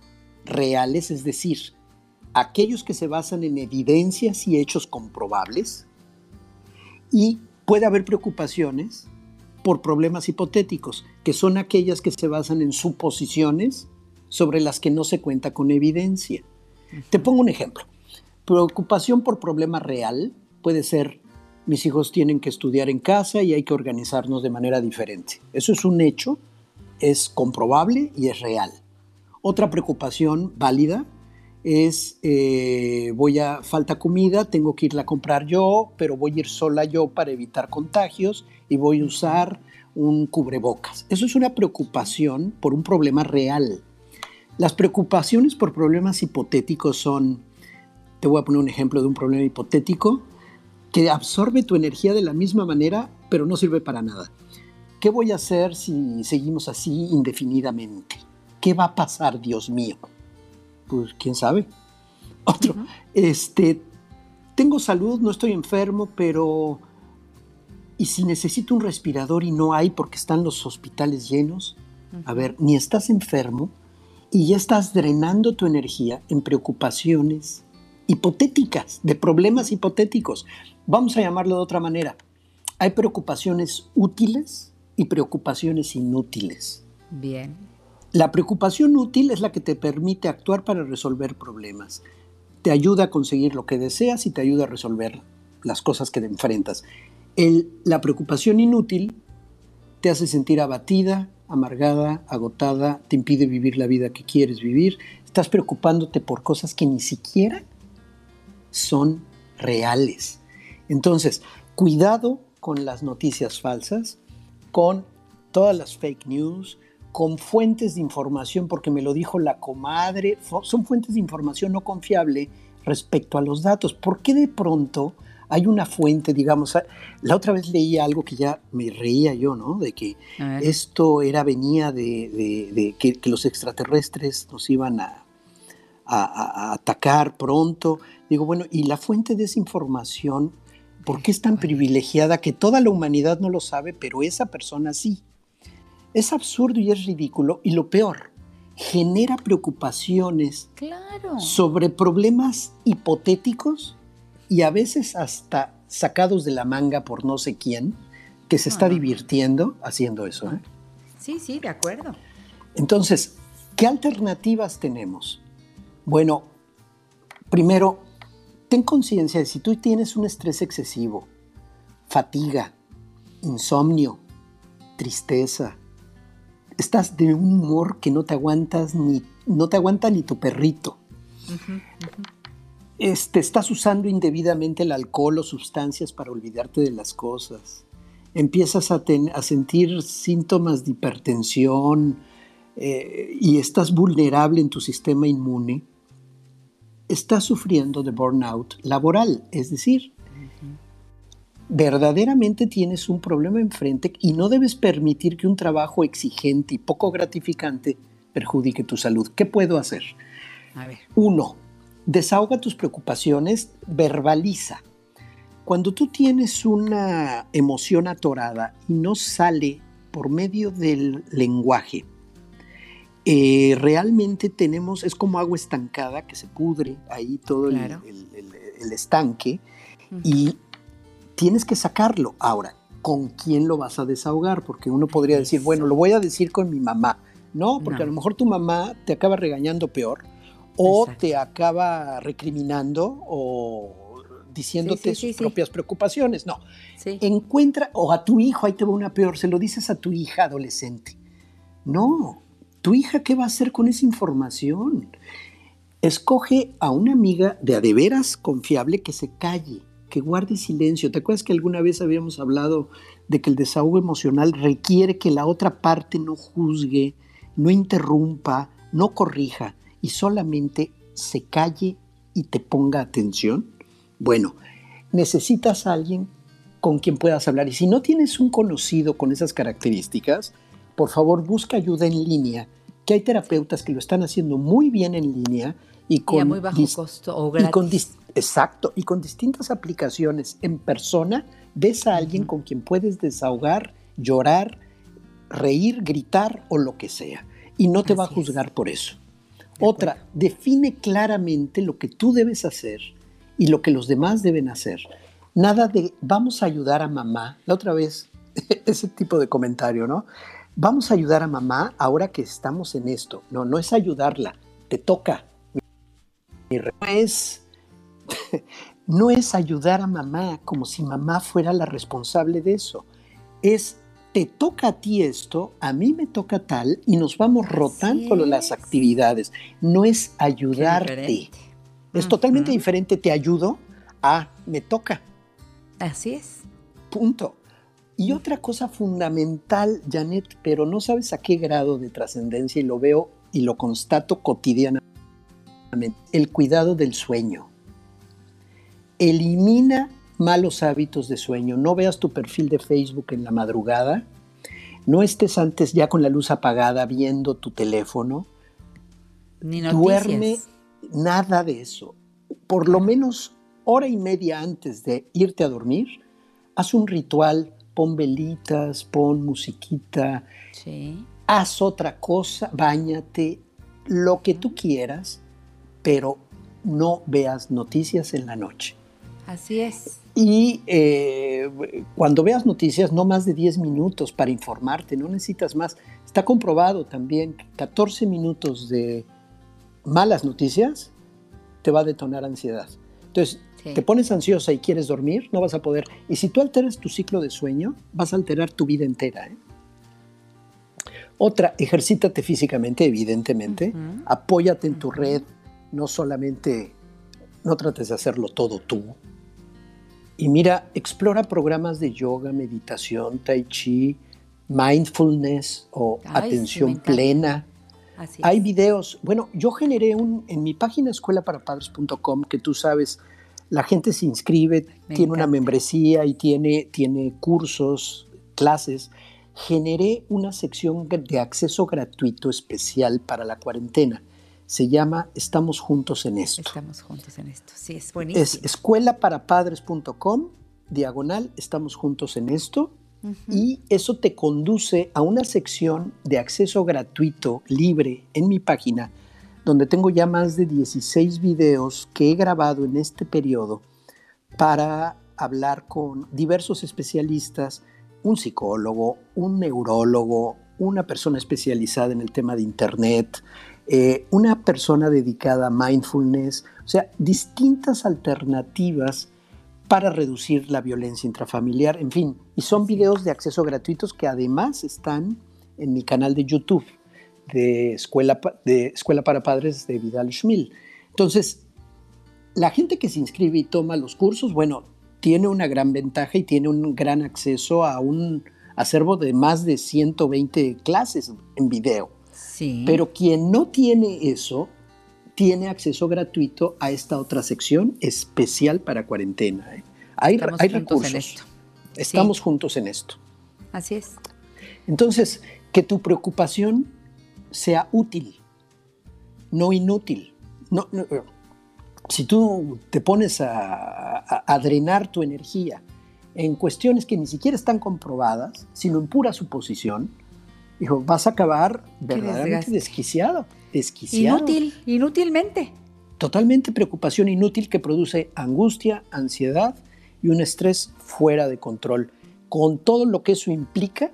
reales, es decir, aquellos que se basan en evidencias y hechos comprobables, y puede haber preocupaciones por problemas hipotéticos, que son aquellas que se basan en suposiciones sobre las que no se cuenta con evidencia. Te pongo un ejemplo. Preocupación por problema real puede ser mis hijos tienen que estudiar en casa y hay que organizarnos de manera diferente. Eso es un hecho, es comprobable y es real. Otra preocupación válida es eh, voy a falta comida, tengo que irla a comprar yo, pero voy a ir sola yo para evitar contagios y voy a usar un cubrebocas. Eso es una preocupación por un problema real. Las preocupaciones por problemas hipotéticos son, te voy a poner un ejemplo de un problema hipotético que absorbe tu energía de la misma manera, pero no sirve para nada. ¿Qué voy a hacer si seguimos así indefinidamente? ¿Qué va a pasar, Dios mío? Pues quién sabe. Otro, este, tengo salud, no estoy enfermo, pero ¿y si necesito un respirador y no hay porque están los hospitales llenos? A ver, ni estás enfermo y ya estás drenando tu energía en preocupaciones hipotéticas, de problemas hipotéticos. Vamos a llamarlo de otra manera. Hay preocupaciones útiles y preocupaciones inútiles. Bien. La preocupación útil es la que te permite actuar para resolver problemas. Te ayuda a conseguir lo que deseas y te ayuda a resolver las cosas que te enfrentas. La preocupación inútil te hace sentir abatida, amargada, agotada, te impide vivir la vida que quieres vivir. Estás preocupándote por cosas que ni siquiera son reales. Entonces, cuidado con las noticias falsas, con todas las fake news, con fuentes de información, porque me lo dijo la comadre, son fuentes de información no confiable respecto a los datos. ¿Por qué de pronto hay una fuente, digamos, la otra vez leí algo que ya me reía yo, ¿no? De que esto era, venía de, de- de que, que los extraterrestres nos iban a- a atacar pronto. Digo, bueno, y la fuente de esa información, ¿por qué es tan privilegiada que toda la humanidad no lo sabe, pero esa persona sí? Es absurdo y es ridículo, y lo peor, genera preocupaciones Claro. sobre problemas hipotéticos y a veces hasta sacados de la manga por no sé quién, que se está divirtiendo haciendo eso. ¿eh? Sí, sí, de acuerdo. Entonces, ¿qué alternativas tenemos? Bueno, primero, ten conciencia de si tú tienes un estrés excesivo, fatiga, insomnio, tristeza, estás de un humor que no te aguantas ni no te aguanta ni tu perrito. Este, estás usando indebidamente el alcohol o sustancias para olvidarte de las cosas. Empiezas a, ten- a sentir síntomas de hipertensión eh, y estás vulnerable en tu sistema inmune. Estás sufriendo de burnout laboral, es decir, verdaderamente tienes un problema enfrente y no debes permitir que un trabajo exigente y poco gratificante perjudique tu salud. ¿Qué puedo hacer? A ver. Uno, desahoga tus preocupaciones, verbaliza. Cuando tú tienes una emoción atorada y no sale por medio del lenguaje, eh, realmente tenemos, es como agua estancada que se pudre ahí todo el- Claro. el, el- el estanque y tienes que sacarlo. Ahora, ¿con quién lo vas a desahogar? Porque uno podría decir, bueno, lo voy a decir con mi mamá. No, porque No. a lo mejor tu mamá te acaba regañando peor o te acaba recriminando o diciéndote Sí, sí, sí, sus propias preocupaciones. No, encuentra, o a tu hijo, ahí te va una peor, se lo dices a tu hija adolescente. No, tu hija, ¿qué va a hacer con esa información? Escoge a una amiga de a de veras confiable que se calle, que guarde silencio. ¿Te acuerdas que alguna vez habíamos hablado de que el desahogo emocional requiere que la otra parte no juzgue, no interrumpa, no corrija y solamente se calle y te ponga atención? Bueno, necesitas alguien con quien puedas hablar. Y si no tienes un conocido con esas características, por favor busca ayuda en línea, que hay terapeutas que lo están haciendo muy bien en línea y con a muy bajo costo o y con gratis. exacto, y con distintas aplicaciones en persona, ves a alguien con quien puedes desahogar, llorar, reír, gritar o lo que sea. Y no te va a juzgar por eso. Otra, define claramente lo que tú debes hacer y lo que los demás deben hacer. Nada de vamos a ayudar a mamá. La otra vez, ese tipo de comentario, ¿no? Vamos a ayudar a mamá ahora que estamos en esto. No, no es ayudarla, te toca. No es, no es ayudar a mamá como si mamá fuera la responsable de eso. Es, te toca a ti esto, a mí me toca tal, y nos vamos rotando las actividades. No es ayudarte. Es totalmente diferente, te ayudo, a me toca. Así es. Punto. Y otra cosa fundamental, Janet, pero no sabes a qué grado de trascendencia, y lo veo y lo constato cotidianamente, el cuidado del sueño. Elimina malos hábitos de sueño. No veas tu perfil de Facebook en la madrugada. No estés antes ya con la luz apagada viendo tu teléfono. Ni Duerme nada de eso. Por lo menos hora y media antes de irte a dormir, haz un ritual, pon velitas, pon musiquita, Sí. haz otra cosa, bañate, lo que tú quieras, pero no veas noticias en la noche. Así es. Y eh, cuando veas noticias, no más de 10 minutos para informarte, no necesitas más. Está comprobado también que 14 minutos de malas noticias te va a detonar ansiedad. Entonces, Sí. te pones ansiosa y quieres dormir, no vas a poder. Y si tú alteras tu ciclo de sueño, vas a alterar tu vida entera. ¿eh? Otra, ejercítate físicamente, evidentemente. Apóyate en tu red, no solamente, no trates de hacerlo todo tú. Y mira, explora programas de yoga, meditación, tai chi, mindfulness o Ay, atención plena. Así Hay videos. Bueno, yo generé un en mi página escuelaparapadres.com que tú sabes, la gente se inscribe, Me tiene una membresía y tiene, tiene cursos, clases. Generé una sección de acceso gratuito especial para la cuarentena. Se llama Estamos juntos en esto. Estamos juntos en esto. Sí, es buenísimo. Es escuelaparapadres.com, diagonal, estamos juntos en esto. Y eso te conduce a una sección de acceso gratuito, libre, en mi página, donde tengo ya más de 16 videos que he grabado en este periodo para hablar con diversos especialistas, un psicólogo, un neurólogo, una persona especializada en el tema de Internet, eh, una persona dedicada a mindfulness, o sea, distintas alternativas para reducir la violencia intrafamiliar, en fin, y son videos de acceso gratuitos que además están en mi canal de YouTube de Escuela, de Escuela para Padres de Vidal Schmil. Entonces, la gente que se inscribe y toma los cursos, bueno, tiene una gran ventaja y tiene un gran acceso a un acervo de más de 120 clases en video. Sí. Pero quien no tiene eso, tiene acceso gratuito a esta otra sección especial para cuarentena. ¿eh? Hay, Estamos hay juntos en recursos. esto. Estamos juntos en esto. Así es. Entonces, que tu preocupación sea útil, no inútil. No, no, eh, si tú te pones a, a- a drenar tu energía en cuestiones que ni siquiera están comprobadas, sino en pura suposición, Dijo, vas a acabar verdaderamente desquiciado, desquiciado. Inútil, inútilmente. Totalmente preocupación inútil que produce angustia, ansiedad y un estrés fuera de control, con todo lo que eso implica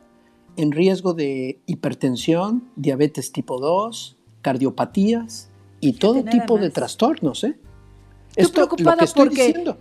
en riesgo de hipertensión, diabetes tipo 2, cardiopatías y todo tipo de más. trastornos. ¿eh? Tú Esto, lo que estoy porque diciendo.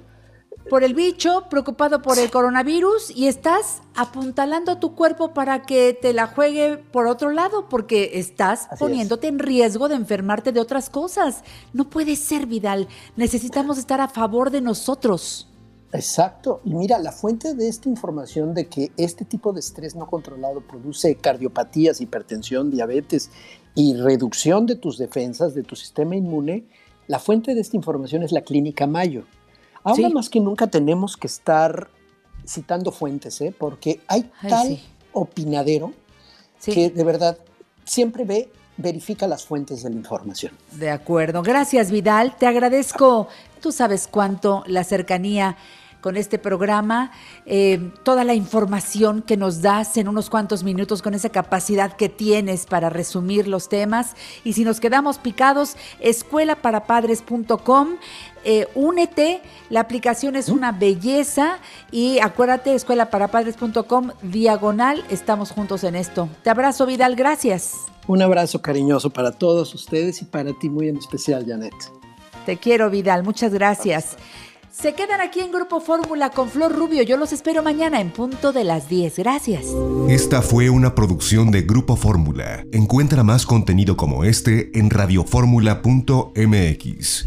Por el bicho, preocupado por el coronavirus y estás apuntalando tu cuerpo para que te la juegue por otro lado porque estás Así poniéndote en riesgo de enfermarte de otras cosas. No puede ser, Vidal. Necesitamos estar a favor de nosotros. Exacto. Y mira, la fuente de esta información de que este tipo de estrés no controlado produce cardiopatías, hipertensión, diabetes y reducción de tus defensas, de tu sistema inmune, la fuente de esta información es la Clínica Mayo. Ahora Sí. más que nunca tenemos que estar citando fuentes, ¿eh? porque hay Ay, tal sí. opinadero Sí. que de verdad siempre ve, verifica las fuentes de la información. De acuerdo. Gracias, Vidal. Te agradezco, tú sabes cuánto, la cercanía con este programa, eh, toda la información que nos das en unos cuantos minutos con esa capacidad que tienes para resumir los temas. Y si nos quedamos picados, escuelaparapadres.com. eh, únete, la aplicación es una belleza y acuérdate, escuelaparapadres.com, diagonal, estamos juntos en esto. Te abrazo, Vidal, gracias. Un abrazo cariñoso para todos ustedes y para ti muy en especial, Janet. Te quiero, Vidal. Muchas gracias. Se quedan aquí en Grupo Fórmula con Flor Rubio. Yo los espero mañana en punto de las 10. Gracias. Esta fue una producción de Grupo Fórmula. Encuentra más contenido como este en radioformula.mx.